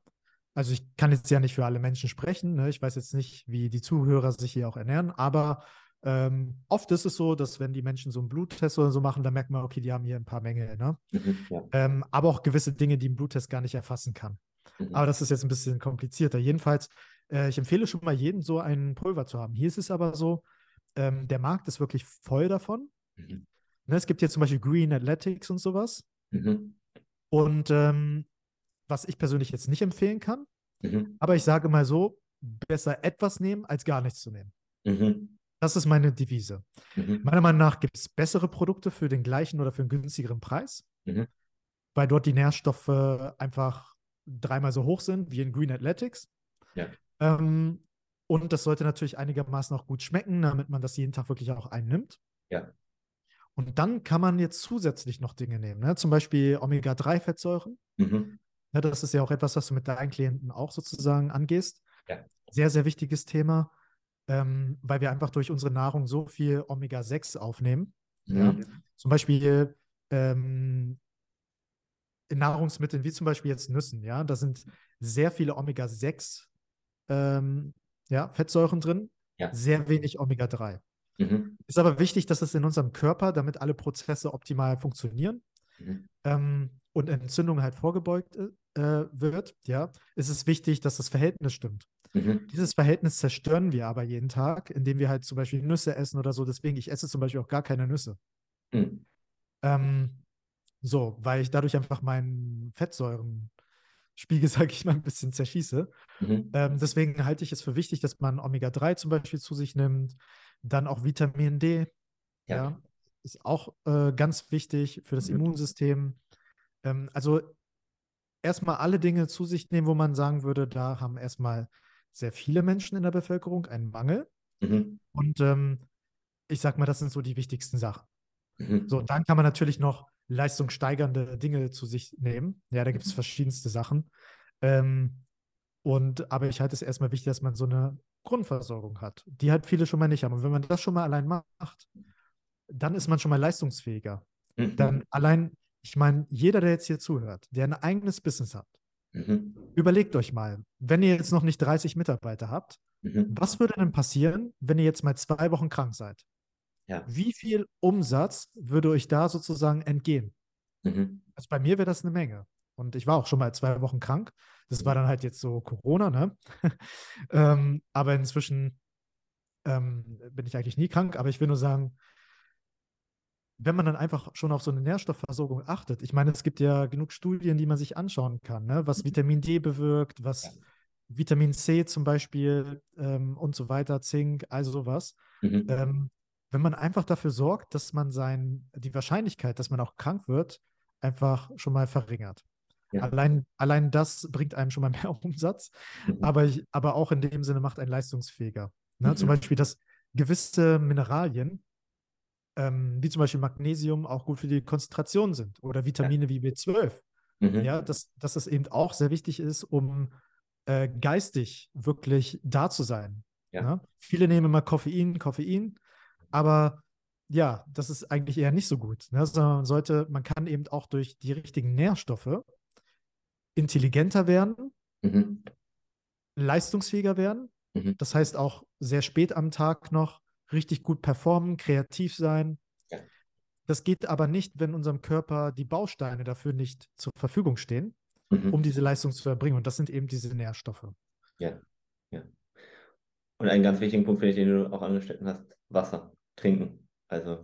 [SPEAKER 2] Also ich kann jetzt ja nicht für alle Menschen sprechen. Ne? Ich weiß jetzt nicht, wie die Zuhörer sich hier auch ernähren, aber ähm, oft ist es so, dass wenn die Menschen so einen Bluttest oder so machen, dann merkt man, okay, die haben hier ein paar Mängel. Ne? Mhm, ja. ähm, aber auch gewisse Dinge, die ein Bluttest gar nicht erfassen kann. Mhm. Aber das ist jetzt ein bisschen komplizierter. Jedenfalls, äh, ich empfehle schon mal jedem so ein Pulver zu haben. Hier ist es aber so, ähm, der Markt ist wirklich voll davon. Mhm. Ne, es gibt hier zum Beispiel Green Athletics und sowas. Mhm. Und ähm, was ich persönlich jetzt nicht empfehlen kann, mhm. aber ich sage mal so, besser etwas nehmen, als gar nichts zu nehmen. Mhm. Das ist meine Devise. Mhm. Meiner Meinung nach gibt es bessere Produkte für den gleichen oder für einen günstigeren Preis, mhm. weil dort die Nährstoffe einfach dreimal so hoch sind wie in Green Athletics. Ja. Ähm, und das sollte natürlich einigermaßen auch gut schmecken, damit man das jeden Tag wirklich auch einnimmt. Ja. Und dann kann man jetzt zusätzlich noch Dinge nehmen, ne? zum Beispiel Omega-3-Fettsäuren. Mhm. Ja, das ist ja auch etwas, was du mit deinen Klienten auch sozusagen angehst. Ja. Sehr, sehr wichtiges Thema, ähm, weil wir einfach durch unsere Nahrung so viel Omega-6 aufnehmen. Mhm. Ja? Zum Beispiel ähm, in Nahrungsmitteln wie zum Beispiel jetzt Nüssen, ja, da sind sehr viele Omega-6 ähm, ja, Fettsäuren drin, ja. sehr wenig Omega-3. Mhm. Ist aber wichtig, dass es in unserem Körper, damit alle Prozesse optimal funktionieren mhm. ähm, und Entzündung halt vorgebeugt äh, wird, ja, ist es wichtig, dass das Verhältnis stimmt. Mhm. Dieses Verhältnis zerstören wir aber jeden Tag, indem wir halt zum Beispiel Nüsse essen oder so. Deswegen, ich esse zum Beispiel auch gar keine Nüsse. Mhm. Ähm, so, weil ich dadurch einfach meinen Fettsäurenspiegel, sage ich mal, ein bisschen zerschieße. Mhm. Ähm, deswegen halte ich es für wichtig, dass man Omega-3 zum Beispiel zu sich nimmt, dann auch Vitamin D. Ja. ja ist auch äh, ganz wichtig für das mhm. Immunsystem. Ähm, also erstmal alle Dinge zu sich nehmen, wo man sagen würde, da haben erstmal sehr viele Menschen in der Bevölkerung einen Mangel. Mhm. Und ähm, ich sag mal, das sind so die wichtigsten Sachen. Mhm. So, dann kann man natürlich noch leistungssteigernde Dinge zu sich nehmen. Ja, da gibt es mhm. verschiedenste Sachen. Ähm, und aber ich halte es erstmal wichtig, dass man so eine Grundversorgung hat. Die halt viele schon mal nicht haben. Und wenn man das schon mal allein macht, dann ist man schon mal leistungsfähiger. Mhm. Dann allein, ich meine, jeder, der jetzt hier zuhört, der ein eigenes Business hat, mhm. überlegt euch mal, wenn ihr jetzt noch nicht 30 Mitarbeiter habt, mhm. was würde denn passieren, wenn ihr jetzt mal zwei Wochen krank seid? Ja. Wie viel Umsatz würde euch da sozusagen entgehen? Mhm. Also bei mir wäre das eine Menge. Und ich war auch schon mal zwei Wochen krank. Das war dann halt jetzt so Corona, ne? ähm, aber inzwischen ähm, bin ich eigentlich nie krank. Aber ich will nur sagen, wenn man dann einfach schon auf so eine Nährstoffversorgung achtet, ich meine, es gibt ja genug Studien, die man sich anschauen kann, ne? was mhm. Vitamin D bewirkt, was Vitamin C zum Beispiel ähm, und so weiter, Zink, also sowas. Mhm. Ähm, wenn man einfach dafür sorgt, dass man sein, die Wahrscheinlichkeit, dass man auch krank wird, einfach schon mal verringert. Ja. Allein, allein das bringt einem schon mal mehr Umsatz, mhm. aber, ich, aber auch in dem Sinne macht einen leistungsfähiger. Ne? Mhm. Zum Beispiel, dass gewisse Mineralien, ähm, wie zum Beispiel Magnesium, auch gut für die Konzentration sind oder Vitamine ja. wie B12. Mhm. Ja, dass, dass das eben auch sehr wichtig ist, um äh, geistig wirklich da zu sein. Ja. Ne? Viele nehmen immer Koffein, Koffein, aber ja, das ist eigentlich eher nicht so gut. Ne? Sondern man sollte, man kann eben auch durch die richtigen Nährstoffe intelligenter werden, mhm. leistungsfähiger werden Mhm. Das heißt auch sehr spät am Tag noch richtig gut performen, kreativ sein. Ja. Das geht aber nicht, wenn unserem Körper die Bausteine dafür nicht zur Verfügung stehen, mhm. um diese Leistung zu erbringen. Und das sind eben diese Nährstoffe.
[SPEAKER 1] Ja, ja. Und einen ganz wichtigen Punkt, finde ich, den du auch angeschnitten hast, Wasser, trinken. Also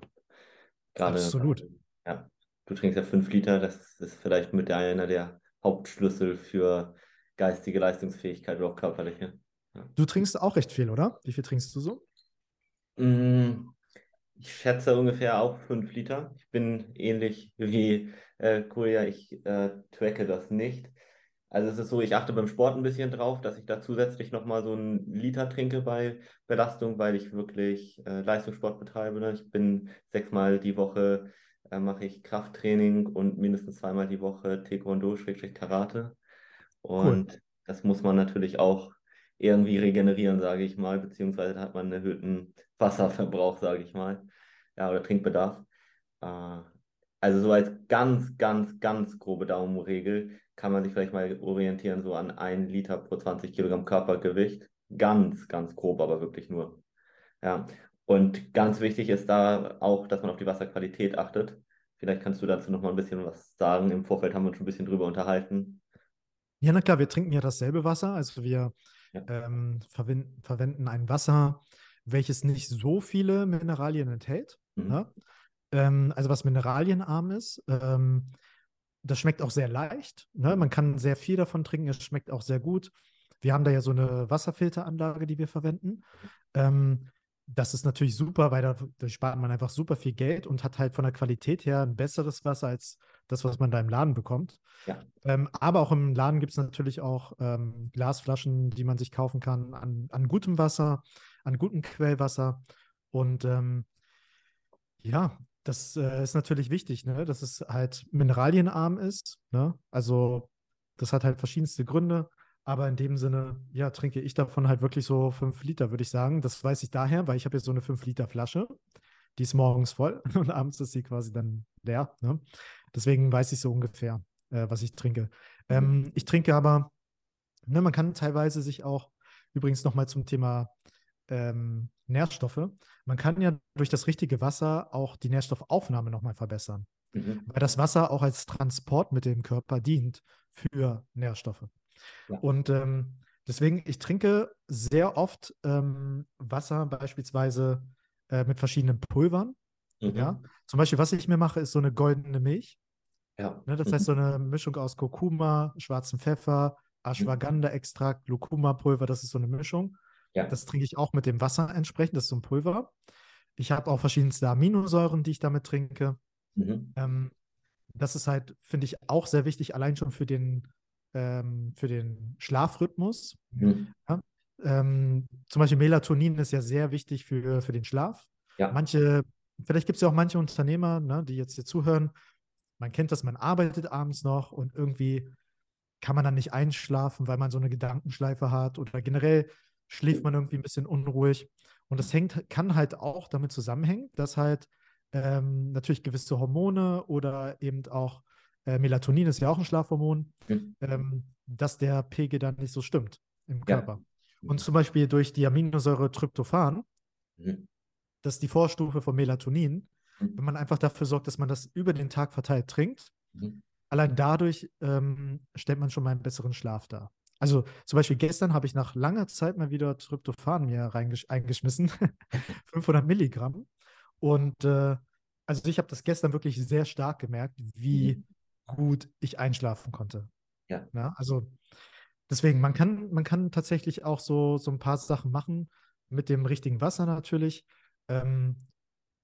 [SPEAKER 1] gerade.
[SPEAKER 2] Absolut.
[SPEAKER 1] Ja, du trinkst ja fünf Liter, das ist vielleicht mit einer der Hauptschlüssel für geistige Leistungsfähigkeit oder auch körperliche.
[SPEAKER 2] Ja. Du trinkst auch recht viel, oder? Wie viel trinkst du so?
[SPEAKER 1] Mm, ich schätze ungefähr auch fünf Liter. Ich bin ähnlich wie äh, Kuria, ich äh, tracke das nicht. Also es ist so, ich achte beim Sport ein bisschen drauf, dass ich da zusätzlich nochmal so einen Liter trinke bei Belastung, weil ich wirklich äh, Leistungssport betreibe. Ne? Ich bin sechsmal die Woche, äh, mache ich Krafttraining und mindestens zweimal die Woche Taekwondo, Schrägstrich Karate. Und cool. das muss man natürlich auch irgendwie regenerieren, sage ich mal, beziehungsweise hat man einen erhöhten Wasserverbrauch, sage ich mal, ja, oder Trinkbedarf. Äh, also so als ganz, ganz, ganz grobe Daumenregel kann man sich vielleicht mal orientieren, so an 1 Liter pro 20 Kilogramm Körpergewicht. Ganz, ganz grob, aber wirklich nur. Ja. Und ganz wichtig ist da auch, dass man auf die Wasserqualität achtet. Vielleicht kannst du dazu noch mal ein bisschen was sagen. Im Vorfeld haben wir uns schon ein bisschen drüber unterhalten.
[SPEAKER 2] Ja, na klar, wir trinken ja dasselbe Wasser. Also wir ja. ähm, verwenden, verwenden ein Wasser, welches nicht so viele Mineralien enthält. Mhm. Ne? Ähm, also was mineralienarm ist. Ähm, das schmeckt auch sehr leicht. Ne? Man kann sehr viel davon trinken. Es schmeckt auch sehr gut. Wir haben da ja so eine Wasserfilteranlage, die wir verwenden. Ähm, das ist natürlich super, weil da, da, spart man einfach super viel Geld und hat halt von der Qualität her ein besseres Wasser als das, was man da im Laden bekommt. Ja. Ähm, aber auch im Laden gibt es natürlich auch ähm, Glasflaschen, die man sich kaufen kann an, an gutem Wasser, an gutem Quellwasser. Und ähm, ja, das äh, ist natürlich wichtig, ne? dass es halt mineralienarm ist. Ne? Also das hat halt verschiedenste Gründe. Aber in dem Sinne, ja, trinke ich davon halt wirklich so fünf Liter, würde ich sagen. Das weiß ich daher, weil ich habe jetzt so eine fünf Liter Flasche. Die ist morgens voll und abends ist sie quasi dann leer. Ne? Deswegen weiß ich so ungefähr, äh, was ich trinke. Ähm, ich trinke aber, ne, man kann teilweise sich auch, übrigens nochmal zum Thema ähm, Nährstoffe, man kann ja durch das richtige Wasser auch die Nährstoffaufnahme nochmal verbessern. Mhm. Weil das Wasser auch als Transportmittel im Körper dient für Nährstoffe. Ja. Und ähm, deswegen, ich trinke sehr oft ähm, Wasser beispielsweise äh, mit verschiedenen Pulvern. Mhm. Ja? Zum Beispiel, was ich mir mache, ist so eine goldene Milch. Ja. Ne, das mhm. heißt, so eine Mischung aus Kurkuma, schwarzem Pfeffer, Ashwagandha-Extrakt, Lucuma-Pulver, das ist so eine Mischung. Ja. Das trinke ich auch mit dem Wasser entsprechend, das ist so ein Pulver. Ich habe auch verschiedenste Aminosäuren, die ich damit trinke. Mhm. Ähm, das ist halt, finde ich, auch sehr wichtig, allein schon für den ähm, für den Schlafrhythmus. Mhm. Ja? Ähm, zum Beispiel Melatonin ist ja sehr wichtig für, für den Schlaf. Ja. Manche, vielleicht gibt es ja auch manche Unternehmer, ne, die jetzt hier zuhören. Man kennt das, man arbeitet abends noch und irgendwie kann man dann nicht einschlafen, weil man so eine Gedankenschleife hat oder generell schläft man irgendwie ein bisschen unruhig. Und das hängt, kann halt auch damit zusammenhängen, dass halt ähm, natürlich gewisse Hormone oder eben auch äh, Melatonin ist ja auch ein Schlafhormon, mhm. ähm, dass der Pegel dann nicht so stimmt im Körper. Ja. Und zum Beispiel durch die Aminosäure Tryptophan, mhm. das ist die Vorstufe von Melatonin, mhm. wenn man einfach dafür sorgt, dass man das über den Tag verteilt trinkt, allein dadurch ähm, stellt man schon mal einen besseren Schlaf dar. Also zum Beispiel gestern habe ich nach langer Zeit mal wieder Tryptophan mir eingeschmissen, 500 Milligramm. Und äh, also ich habe das gestern wirklich sehr stark gemerkt, wie mhm gut ich einschlafen konnte. Ja. ja. Also deswegen, man kann, man kann tatsächlich auch so, so ein paar Sachen machen, mit dem richtigen Wasser natürlich, ähm,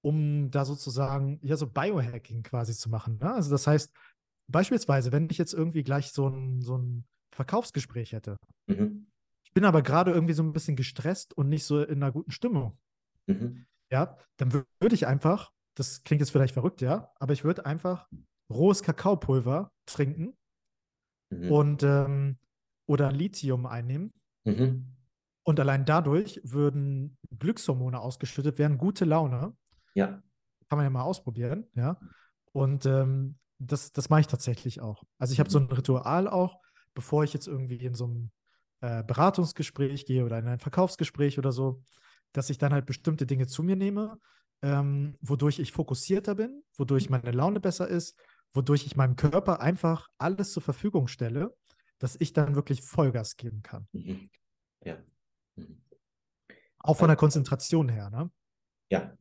[SPEAKER 2] um da sozusagen, ja, so Biohacking quasi zu machen. Ne? Also das heißt, beispielsweise, wenn ich jetzt irgendwie gleich so ein, so ein Verkaufsgespräch hätte, mhm. ich bin aber gerade irgendwie so ein bisschen gestresst und nicht so in einer guten Stimmung. Mhm. Ja, dann würde ich einfach, das klingt jetzt vielleicht verrückt, ja, aber ich würde einfach rohes Kakaopulver trinken mhm. und ähm, oder Lithium einnehmen. Mhm. Und allein dadurch würden Glückshormone ausgeschüttet werden, gute Laune. Ja. Kann man ja mal ausprobieren, ja. Und ähm, das, das mache ich tatsächlich auch. Also ich habe so ein Ritual auch, bevor ich jetzt irgendwie in so einem äh, Beratungsgespräch gehe oder in ein Verkaufsgespräch oder so, dass ich dann halt bestimmte Dinge zu mir nehme, ähm, wodurch ich fokussierter bin, wodurch meine Laune besser ist, wodurch ich meinem Körper einfach alles zur Verfügung stelle, dass ich dann wirklich Vollgas geben kann. Mhm.
[SPEAKER 1] Ja. Mhm.
[SPEAKER 2] Auch von der Konzentration her, ne?
[SPEAKER 1] Ja.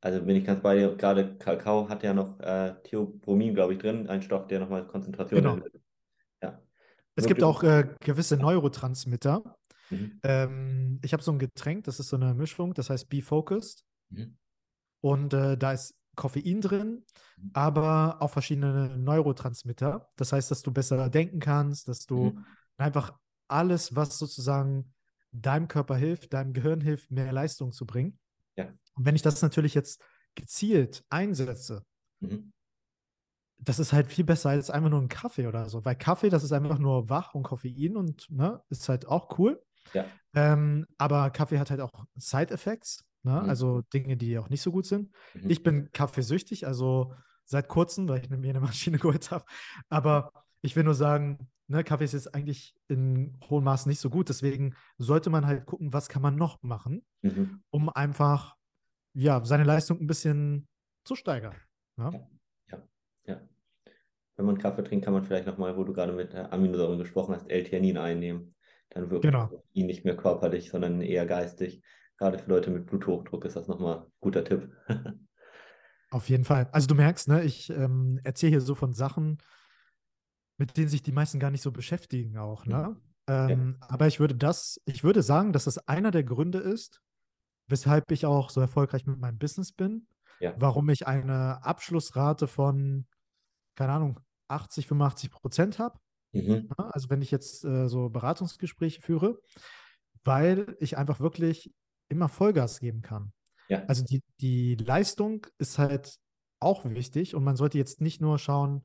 [SPEAKER 1] Also bin ich ganz bei dir. Gerade Kakao hat ja noch äh, Theobromin, glaube ich, drin, ein Stoff, der nochmal Konzentration
[SPEAKER 2] genau. erhöht. Ja. Es gibt auch äh, gewisse Neurotransmitter. Mhm. Ähm, ich habe so ein Getränk, das ist so eine Mischung, das heißt Be Focused. Mhm. Und äh, da ist Koffein drin, mhm. aber auch verschiedene Neurotransmitter. Das heißt, dass du besser denken kannst, dass du mhm. einfach alles, was sozusagen deinem Körper hilft, deinem Gehirn hilft, mehr Leistung zu bringen. Ja. Und wenn ich das natürlich jetzt gezielt einsetze, mhm. das ist halt viel besser als einfach nur ein Kaffee oder so. Weil Kaffee, das ist einfach nur wach und Koffein und ne, ist halt auch cool. Ja. Ähm, aber Kaffee hat halt auch Side-Effects. Ne? Mhm. Also Dinge, die auch nicht so gut sind. Mhm. Ich bin kaffeesüchtig, also seit kurzem, weil ich mir eine Maschine geholt habe. Aber ich will nur sagen, ne, Kaffee ist jetzt eigentlich in hohem Maß nicht so gut. Deswegen sollte man halt gucken, was kann man noch machen, mhm. um einfach ja, seine Leistung ein bisschen zu steigern.
[SPEAKER 1] Ja? ja, ja. Wenn man Kaffee trinkt, kann man vielleicht nochmal, wo du gerade mit Aminosäuren gesprochen hast, L-Theanin einnehmen. Dann wirkt genau. ihn nicht mehr körperlich, sondern eher geistig gerade für Leute mit Bluthochdruck ist das nochmal ein guter Tipp.
[SPEAKER 2] Auf jeden Fall. Also du merkst, ne, ich ähm, erzähle hier so von Sachen, mit denen sich die meisten gar nicht so beschäftigen auch, ne? Ähm, ja. Aber ich würde das, ich würde sagen, dass das einer der Gründe ist, weshalb ich auch so erfolgreich mit meinem Business bin, ja. warum ich eine Abschlussrate von, keine Ahnung, 80, 85 Prozent habe. Mhm. Also wenn ich jetzt äh, so Beratungsgespräche führe, weil ich einfach wirklich immer Vollgas geben kann. Ja. Also die, die Leistung ist halt auch wichtig und man sollte jetzt nicht nur schauen,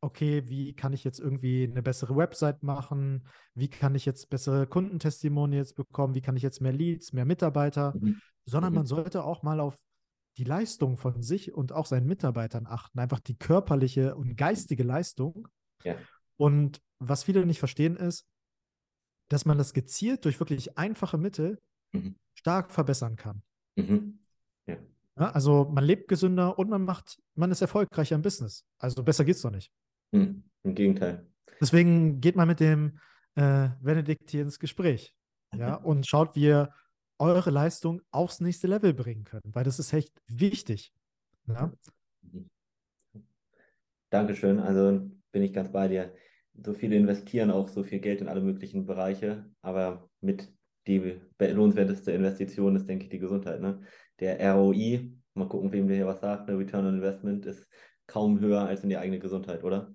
[SPEAKER 2] okay, wie kann ich jetzt irgendwie eine bessere Website machen? Wie kann ich jetzt bessere Kundentestimonials bekommen? Wie kann ich jetzt mehr Leads, mehr Mitarbeiter? Mhm. Sondern mhm. man sollte auch mal auf die Leistung von sich und auch seinen Mitarbeitern achten. Einfach die körperliche und geistige Leistung. Ja. Und was viele nicht verstehen ist, dass man das gezielt durch wirklich einfache Mittel mhm stark verbessern kann. Mhm. Ja. Ja, also man lebt gesünder und man macht, man ist erfolgreicher im Business. Also besser geht es doch nicht.
[SPEAKER 1] Mhm. Im Gegenteil.
[SPEAKER 2] Deswegen geht mal mit dem äh, Benedikt hier ins Gespräch. Ja, und schaut, wie ihr eure Leistung aufs nächste Level bringen könnt, weil das ist echt wichtig. Ja? Mhm.
[SPEAKER 1] Dankeschön. Also bin ich ganz bei dir. So viele investieren auch so viel Geld in alle möglichen Bereiche, aber mit die lohnenswerteste Investition ist, denke ich, die Gesundheit. Ne? Der ROI, mal gucken, wem der hier was sagt, der Return on Investment ist kaum höher als in die eigene Gesundheit, oder?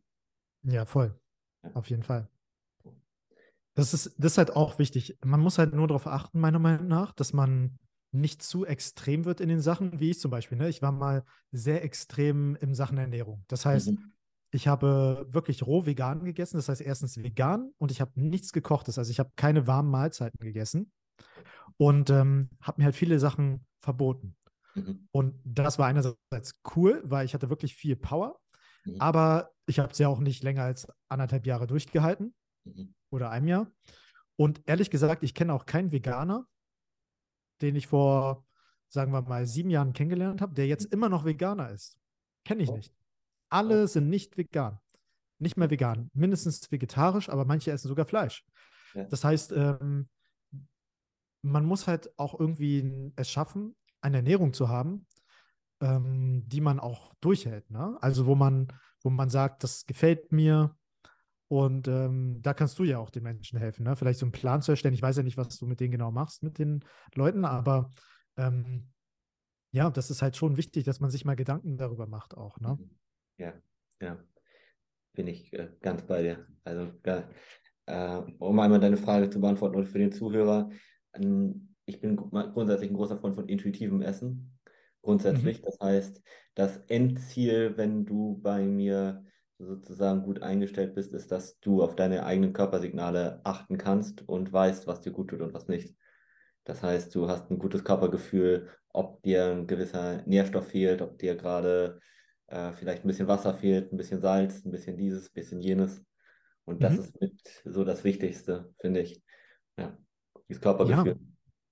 [SPEAKER 2] Ja, voll. Ja. Auf jeden Fall. Das ist, das ist halt auch wichtig. Man muss halt nur darauf achten, meiner Meinung nach, dass man nicht zu extrem wird in den Sachen, wie ich zum Beispiel. Ne? Ich war mal sehr extrem in Sachen Ernährung. Das heißt, mhm. Ich habe wirklich roh vegan gegessen. Das heißt, erstens vegan und ich habe nichts gekochtes. Also ich habe keine warmen Mahlzeiten gegessen und ähm, habe mir halt viele Sachen verboten. Mhm. Und das war einerseits cool, weil ich hatte wirklich viel Power, mhm. aber ich habe es ja auch nicht länger als anderthalb Jahre durchgehalten mhm. oder ein Jahr. Und ehrlich gesagt, ich kenne auch keinen Veganer, den ich vor, sagen wir mal, sieben Jahren kennengelernt habe, der jetzt mhm. immer noch Veganer ist. Kenne ich oh. nicht. Alle sind nicht vegan. Nicht mehr vegan. Mindestens vegetarisch, aber manche essen sogar Fleisch. Ja. Das heißt, ähm, man muss halt auch irgendwie es schaffen, eine Ernährung zu haben, ähm, die man auch durchhält. Ne? Also wo man, wo man sagt, das gefällt mir. Und ähm, da kannst du ja auch den Menschen helfen, ne? Vielleicht so einen Plan zu erstellen. Ich weiß ja nicht, was du mit denen genau machst, mit den Leuten, aber ähm, ja, das ist halt schon wichtig, dass man sich mal Gedanken darüber macht auch. Ne?
[SPEAKER 1] Ja, ja, bin ich äh, ganz bei dir. Also, äh, um einmal deine Frage zu beantworten und für den Zuhörer, ähm, ich bin grundsätzlich ein großer Freund von intuitivem Essen. Grundsätzlich. Mhm. Das heißt, das Endziel, wenn du bei mir sozusagen gut eingestellt bist, ist, dass du auf deine eigenen Körpersignale achten kannst und weißt, was dir gut tut und was nicht. Das heißt, du hast ein gutes Körpergefühl, ob dir ein gewisser Nährstoff fehlt, ob dir gerade äh, vielleicht ein bisschen Wasser fehlt, ein bisschen Salz, ein bisschen dieses, ein bisschen jenes. Und das mhm. ist mit so das Wichtigste, finde ich. Ja, dieses Körpergefühl.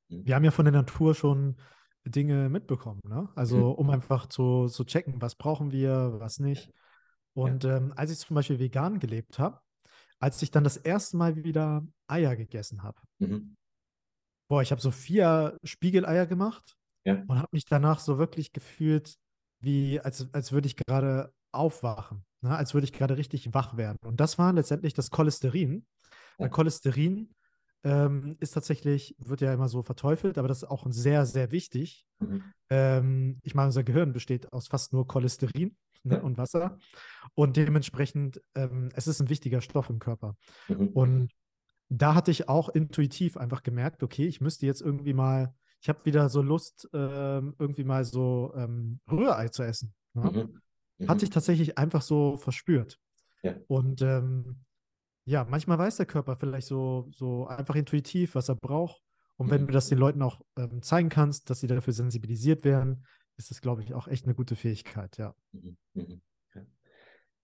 [SPEAKER 2] Ja. Mhm. Wir haben ja von der Natur schon Dinge mitbekommen, ne? Also mhm. um einfach zu, zu checken, was brauchen wir, was nicht. Und ja. ähm, als ich zum Beispiel vegan gelebt habe, als ich dann das erste Mal wieder Eier gegessen habe, mhm. boah, ich habe so vier Spiegeleier gemacht ja. und habe mich danach so wirklich gefühlt, wie als, als würde ich gerade aufwachen, ne? als würde ich gerade richtig wach werden. Und das war letztendlich das Cholesterin. Ja. Cholesterin ähm, ist tatsächlich, wird ja immer so verteufelt, aber das ist auch sehr, sehr wichtig. Mhm. Ähm, ich meine, unser Gehirn besteht aus fast nur Cholesterin ne, ja. und Wasser. Und dementsprechend, ähm, es ist ein wichtiger Stoff im Körper. Mhm. Und da hatte ich auch intuitiv einfach gemerkt, okay, ich müsste jetzt irgendwie mal, ich habe wieder so Lust, ähm, irgendwie mal so ähm, Rührei zu essen. Ne? Mhm. Hatte ich tatsächlich einfach so verspürt. Ja. Und ähm, ja, manchmal weiß der Körper vielleicht so, so einfach intuitiv, was er braucht. Und wenn mhm. du das den Leuten auch ähm, zeigen kannst, dass sie dafür sensibilisiert werden, ist das, glaube ich, auch echt eine gute Fähigkeit, ja. Mhm.
[SPEAKER 1] Mhm.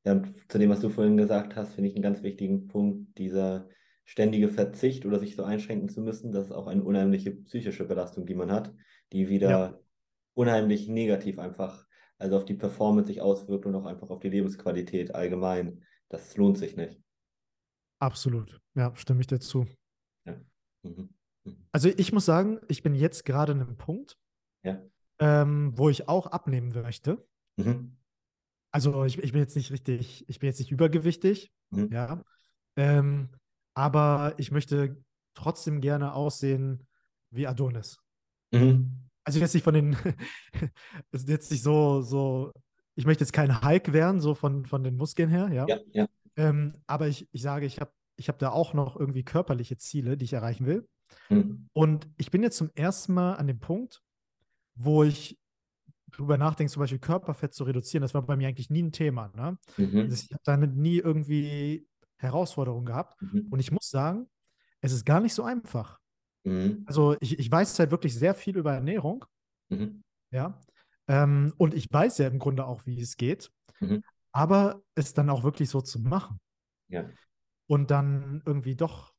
[SPEAKER 1] Ja, zu dem, was du vorhin gesagt hast, finde ich einen ganz wichtigen Punkt, dieser ständige Verzicht oder sich so einschränken zu müssen, das ist auch eine unheimliche psychische Belastung, die man hat, die wieder ja. unheimlich negativ einfach, also auf die Performance sich auswirkt und auch einfach auf die Lebensqualität allgemein. Das lohnt sich nicht.
[SPEAKER 2] Absolut, ja, stimme ich dazu. Ja. Mhm. Mhm. Also ich muss sagen, ich bin jetzt gerade an einem Punkt, ja. ähm, wo ich auch abnehmen möchte. Mhm. Also ich, ich, bin jetzt nicht richtig, ich bin jetzt nicht übergewichtig, mhm. ja. Ähm, aber ich möchte trotzdem gerne aussehen wie Adonis. Mhm. Also jetzt nicht von den, jetzt nicht so, so, ich möchte jetzt kein Hulk werden, so von, von den Muskeln her, ja. ja, ja. Ähm, aber ich, ich sage, ich habe ich hab da auch noch irgendwie körperliche Ziele, die ich erreichen will. Mhm. Und ich bin jetzt zum ersten Mal an dem Punkt, wo ich drüber nachdenke, zum Beispiel Körperfett zu reduzieren. Das war bei mir eigentlich nie ein Thema. Ne? Mhm. Also ich habe damit nie irgendwie Herausforderungen gehabt. Mhm. Und ich muss sagen, es ist gar nicht so einfach. Mhm. Also ich, ich weiß halt wirklich sehr viel über Ernährung. Mhm. Ja. Ähm, und ich weiß ja im Grunde auch, wie es geht. Mhm aber es dann auch wirklich so zu machen. Ja. Und dann irgendwie doch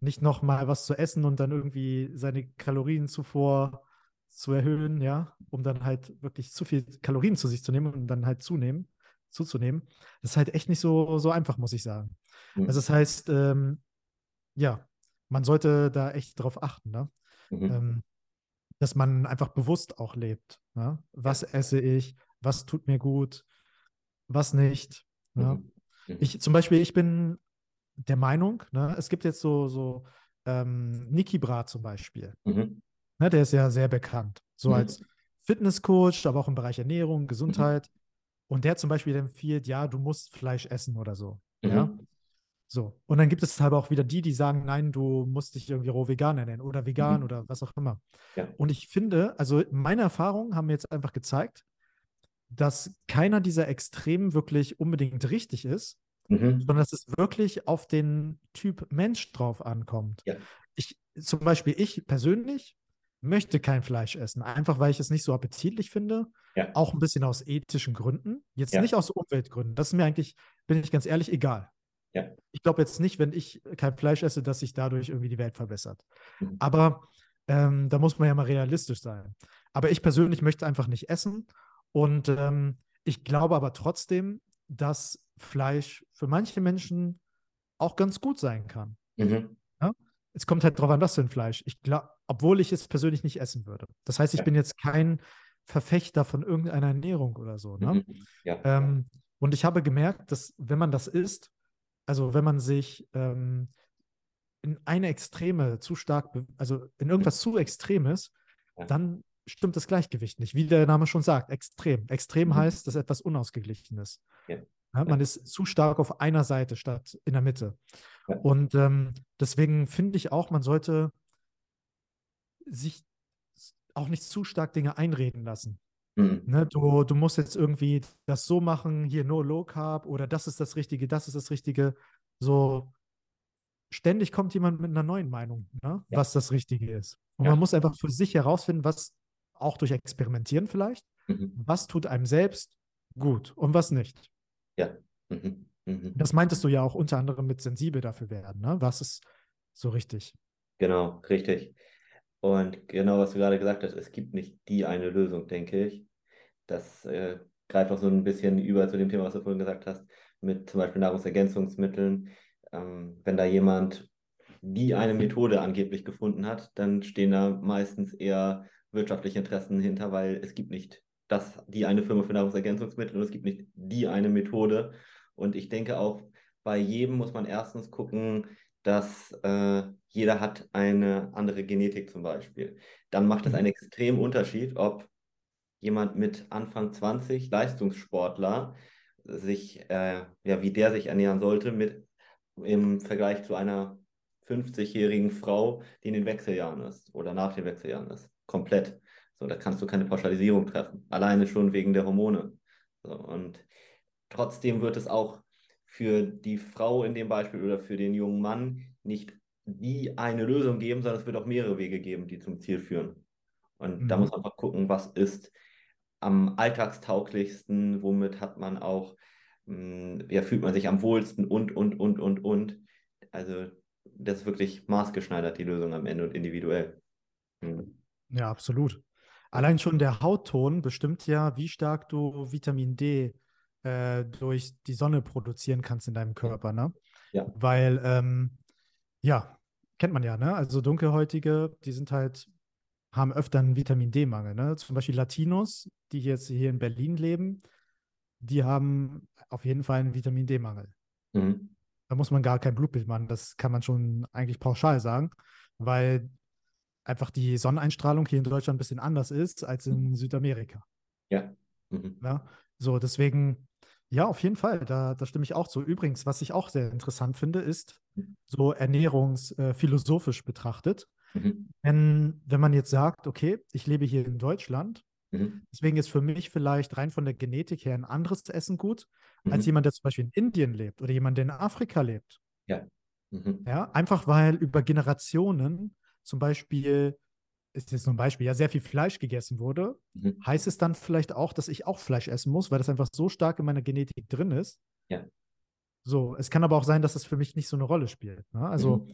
[SPEAKER 2] nicht noch mal was zu essen und dann irgendwie seine Kalorienzufuhr zu erhöhen, ja, um dann halt wirklich zu viel Kalorien zu sich zu nehmen und dann halt zunehmen, zuzunehmen. Das ist halt echt nicht so, so einfach, muss ich sagen. Mhm. Also das heißt, ähm, ja, man sollte da echt drauf achten, ne? Mhm. Ähm, dass man einfach bewusst auch lebt. Ne? Was esse ich? Was tut mir gut? was nicht. Ja. Mhm. mhm. Ich, zum Beispiel, ich bin der Meinung, ne, es gibt jetzt so, so ähm, Niki Brat zum Beispiel. Mhm. Ne, der ist ja sehr bekannt. So mhm. als Fitnesscoach, aber auch im Bereich Ernährung, Gesundheit. Mhm. Und der zum Beispiel empfiehlt, ja, du musst Fleisch essen oder so. Ja. Mhm. So. Und dann gibt es aber auch wieder die, die sagen, nein, du musst dich irgendwie roh vegan ernähren oder vegan oder was auch immer. Ja. Und ich finde, also meine Erfahrungen haben mir jetzt einfach gezeigt, dass keiner dieser Extremen wirklich unbedingt richtig ist, mhm. sondern dass es wirklich auf den Typ Mensch drauf ankommt. Ja. Ich, zum Beispiel, ich persönlich möchte kein Fleisch essen, einfach weil ich es nicht so appetitlich finde. Ja. Auch ein bisschen aus ethischen Gründen. Jetzt nicht aus Umweltgründen. Das ist mir eigentlich, bin ich ganz ehrlich, egal. Ja. Ich glaube jetzt nicht, wenn ich kein Fleisch esse, dass sich dadurch irgendwie die Welt verbessert. Mhm. Aber ähm, da muss man ja mal realistisch sein. Aber ich persönlich möchte einfach nicht essen und ähm, ich glaube aber trotzdem, dass Fleisch für manche Menschen auch ganz gut sein kann. Mhm. Ja? Es kommt halt darauf an, was für ein Fleisch. Ich glaube, obwohl ich es persönlich nicht essen würde. Das heißt, ich ja. bin jetzt kein Verfechter von irgendeiner Ernährung oder so. Ne? Mhm. Ja. Ähm, und ich habe gemerkt, dass wenn man das isst, also wenn man sich ähm, in eine Extreme zu stark, also in irgendwas zu Extremes, dann stimmt das Gleichgewicht nicht. Wie der Name schon sagt, extrem. Extrem mhm. heißt, dass etwas unausgeglichen ist. Ja. Ja, man ist zu stark auf einer Seite statt in der Mitte. Ja. Und ähm, deswegen finde ich auch, man sollte sich auch nicht zu stark Dinge einreden lassen. Mhm. Ne, du, du musst jetzt irgendwie das so machen, hier nur Low Carb oder das ist das Richtige, das ist das Richtige. So ständig kommt jemand mit einer neuen Meinung, ne, was das Richtige ist. Und man muss einfach für sich herausfinden, was auch durch Experimentieren vielleicht, mhm. was tut einem selbst gut und was nicht. Ja. Mhm. Mhm. Das meintest du ja auch unter anderem mit sensibel dafür werden, ne? Was ist so richtig?
[SPEAKER 1] Genau, richtig. Und genau, was du gerade gesagt hast, es gibt nicht die eine Lösung, denke ich. Das äh, greift auch so ein bisschen über zu dem Thema, was du vorhin gesagt hast, mit zum Beispiel Nahrungsergänzungsmitteln. Ähm, wenn da jemand die eine Methode angeblich gefunden hat, dann stehen da meistens eher wirtschaftliche Interessen hinter, weil es gibt nicht das, die eine Firma für Nahrungsergänzungsmittel und es gibt nicht die eine Methode. Und ich denke auch, bei jedem muss man erstens gucken, dass äh, jeder hat eine andere Genetik zum Beispiel. Dann macht es einen mhm. extremen Unterschied, ob jemand mit Anfang 20 Leistungssportler sich, äh, ja, wie der sich ernähren sollte, mit im Vergleich zu einer 50-jährigen Frau, die in den Wechseljahren ist oder nach den Wechseljahren ist. Komplett. So, da kannst du keine Pauschalisierung treffen. Alleine schon wegen der Hormone. So, und trotzdem wird es auch für die Frau in dem Beispiel oder für den jungen Mann nicht die eine Lösung geben, sondern es wird auch mehrere Wege geben, die zum Ziel führen. Und mhm. da muss man einfach gucken, was ist am alltagstauglichsten, womit hat man auch, mh, hm, ja, fühlt man sich am wohlsten und, und, und, und, und. Also das ist wirklich maßgeschneidert, die Lösung am Ende und individuell.
[SPEAKER 2] Mhm. Ja, absolut. Allein schon der Hautton bestimmt ja, wie stark du Vitamin D äh, durch die Sonne produzieren kannst in deinem Körper, ne? Ja. Weil, ähm, ja, kennt man ja, ne? Also Dunkelhäutige, die sind halt, haben öfter einen Vitamin D-Mangel, ne? Zum Beispiel Latinos, die jetzt hier in Berlin leben, die haben auf jeden Fall einen Vitamin D-Mangel. Mhm. Da muss man gar kein Blutbild machen, das kann man schon eigentlich pauschal sagen, weil einfach die Sonneneinstrahlung hier in Deutschland ein bisschen anders ist als in Südamerika.
[SPEAKER 1] Ja. Mhm.
[SPEAKER 2] ja? So, deswegen ja, auf jeden Fall, da, da stimme ich auch zu. Übrigens, was ich auch sehr interessant finde, ist so ernährungsphilosophisch äh, betrachtet. Mhm. Wenn, wenn man jetzt sagt, okay, ich lebe hier in Deutschland, mhm. deswegen ist für mich vielleicht rein von der Genetik her ein anderes Essen gut, mhm. als jemand, der zum Beispiel in Indien lebt oder jemand, der in Afrika lebt.
[SPEAKER 1] Ja.
[SPEAKER 2] Mhm. Ja, einfach weil über Generationen zum Beispiel ist jetzt nur ein Beispiel, ja, sehr viel Fleisch gegessen wurde, mhm. heißt es dann vielleicht auch, dass ich auch Fleisch essen muss, weil das einfach so stark in meiner Genetik drin ist.
[SPEAKER 1] Ja.
[SPEAKER 2] So, es kann aber auch sein, dass das für mich nicht so eine Rolle spielt. Ne? Also, mhm.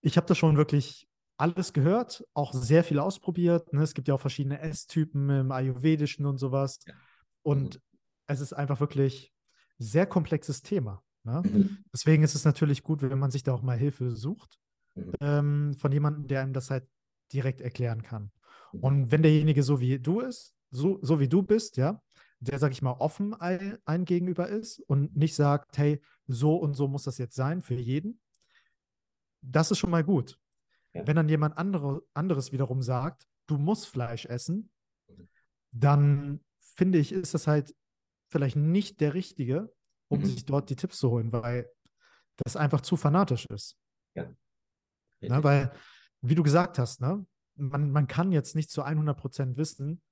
[SPEAKER 2] ich habe das schon wirklich alles gehört, auch sehr viel ausprobiert. Ne? Es gibt ja auch verschiedene Esstypen im Ayurvedischen und sowas. Ja. Und mhm. es ist einfach wirklich sehr komplexes Thema. Ne? Mhm. Deswegen ist es natürlich gut, wenn man sich da auch mal Hilfe sucht mhm. ähm, von jemandem, der einem das halt direkt erklären kann. Mhm. Und wenn derjenige so wie du ist, so, so wie du bist, ja, der, sag ich mal, offen ein, ein gegenüber ist und nicht sagt, hey, so und so muss das jetzt sein für jeden, das ist schon mal gut. Ja. Wenn dann jemand andere, anderes wiederum sagt, du musst Fleisch essen, dann finde ich, ist das halt vielleicht nicht der Richtige, um mhm. sich dort die Tipps zu holen, weil das einfach zu fanatisch ist.
[SPEAKER 1] Ja.
[SPEAKER 2] Na, weil wie du gesagt hast, ne? man, man kann jetzt nicht zu 100 Prozent wissen,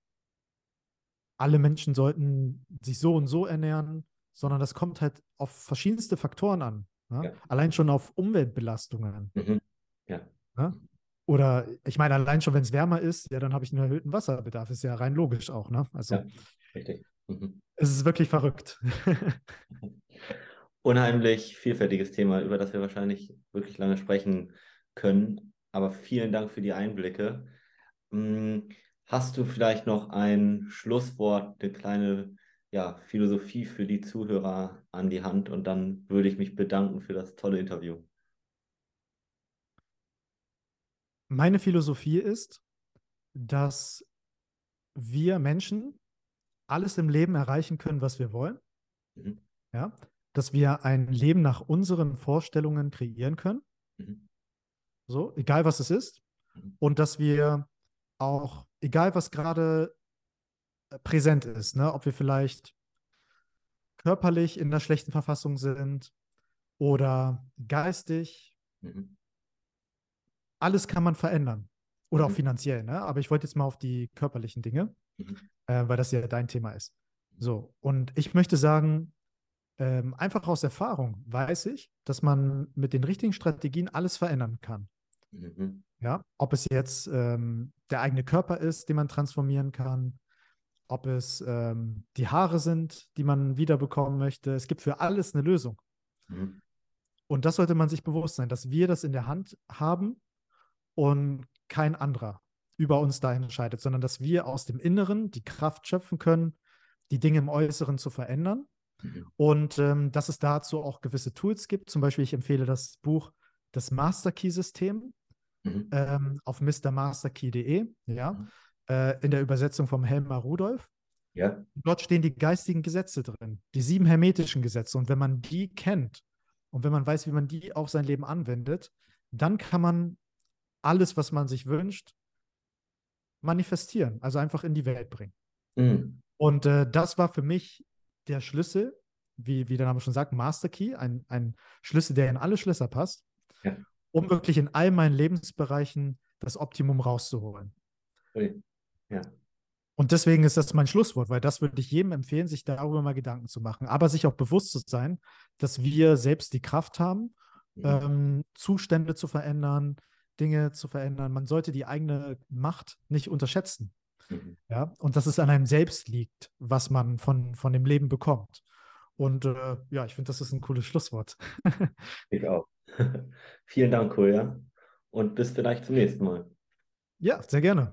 [SPEAKER 2] alle Menschen sollten sich so und so ernähren, sondern das kommt halt auf verschiedenste Faktoren an. Ne? Ja. Allein schon auf Umweltbelastungen.
[SPEAKER 1] Mhm. Ja.
[SPEAKER 2] Ne? Oder ich meine, allein schon, wenn es wärmer ist, ja, dann habe ich einen erhöhten Wasserbedarf. Ist ja rein logisch auch, ne? Also ja,
[SPEAKER 1] richtig. Mhm.
[SPEAKER 2] Es ist wirklich verrückt.
[SPEAKER 1] Unheimlich vielfältiges Thema, über das wir wahrscheinlich wirklich lange sprechen können. Aber vielen Dank für die Einblicke. Hm, hast du vielleicht noch ein Schlusswort, eine kleine ja, Philosophie für die Zuhörer an die Hand? Und dann würde ich mich bedanken für das tolle Interview.
[SPEAKER 2] Meine Philosophie ist, dass wir Menschen alles im Leben erreichen können, was wir wollen. Mhm. Ja, dass wir ein Leben nach unseren Vorstellungen kreieren können. Mhm. So, egal was es ist. Mhm. Und dass wir auch, egal was gerade äh, präsent ist, ne, ob wir vielleicht körperlich in einer schlechten Verfassung sind oder geistig, mhm. Alles kann man verändern. Oder mhm. auch finanziell, ne? Aber ich wollte jetzt mal auf die körperlichen Dinge, mhm. äh, weil das ja dein Thema ist. So, und ich möchte sagen, ähm, einfach aus Erfahrung weiß ich, dass man mit den richtigen Strategien alles verändern kann. Mhm. Ja, ob es jetzt ähm, der eigene Körper ist, den man transformieren kann, ob es ähm, die Haare sind, die man wiederbekommen möchte. Es gibt für alles eine Lösung. Mhm. Und das sollte man sich bewusst sein, dass wir das in der Hand haben und kein anderer über uns da entscheidet, sondern dass wir aus dem Inneren die Kraft schöpfen können, die Dinge im Äußeren zu verändern. Mhm. Und ähm, dass es dazu auch gewisse Tools gibt. Zum Beispiel, ich empfehle das Buch Das Master Key System mhm. ähm, auf mrmasterkey.de, ja, mhm. äh, in der Übersetzung vom Helmar Rudolf. Ja. Dort stehen die geistigen Gesetze drin, die sieben hermetischen Gesetze. Und wenn man die kennt und wenn man weiß, wie man die auf sein Leben anwendet, dann kann man alles, was man sich wünscht, manifestieren, also einfach in die Welt bringen. Mhm. Und äh, das war für mich der Schlüssel, wie, wie der Name schon sagt, Master Key, ein, ein Schlüssel, der in alle Schlösser passt, ja. um wirklich in all meinen Lebensbereichen das Optimum rauszuholen. Ja. Und deswegen ist das mein Schlusswort, weil das würde ich jedem empfehlen, sich darüber mal Gedanken zu machen, aber sich auch bewusst zu sein, dass wir selbst die Kraft haben, mhm. ähm, Zustände zu verändern, Dinge zu verändern. Man sollte die eigene Macht nicht unterschätzen. Mhm. Ja, und dass es an einem selbst liegt, was man von, von dem Leben bekommt. Und äh, ja, ich finde, das ist ein cooles Schlusswort.
[SPEAKER 1] ich auch. Vielen Dank, Kolja. Und bis vielleicht zum nächsten Mal.
[SPEAKER 2] Ja, sehr gerne.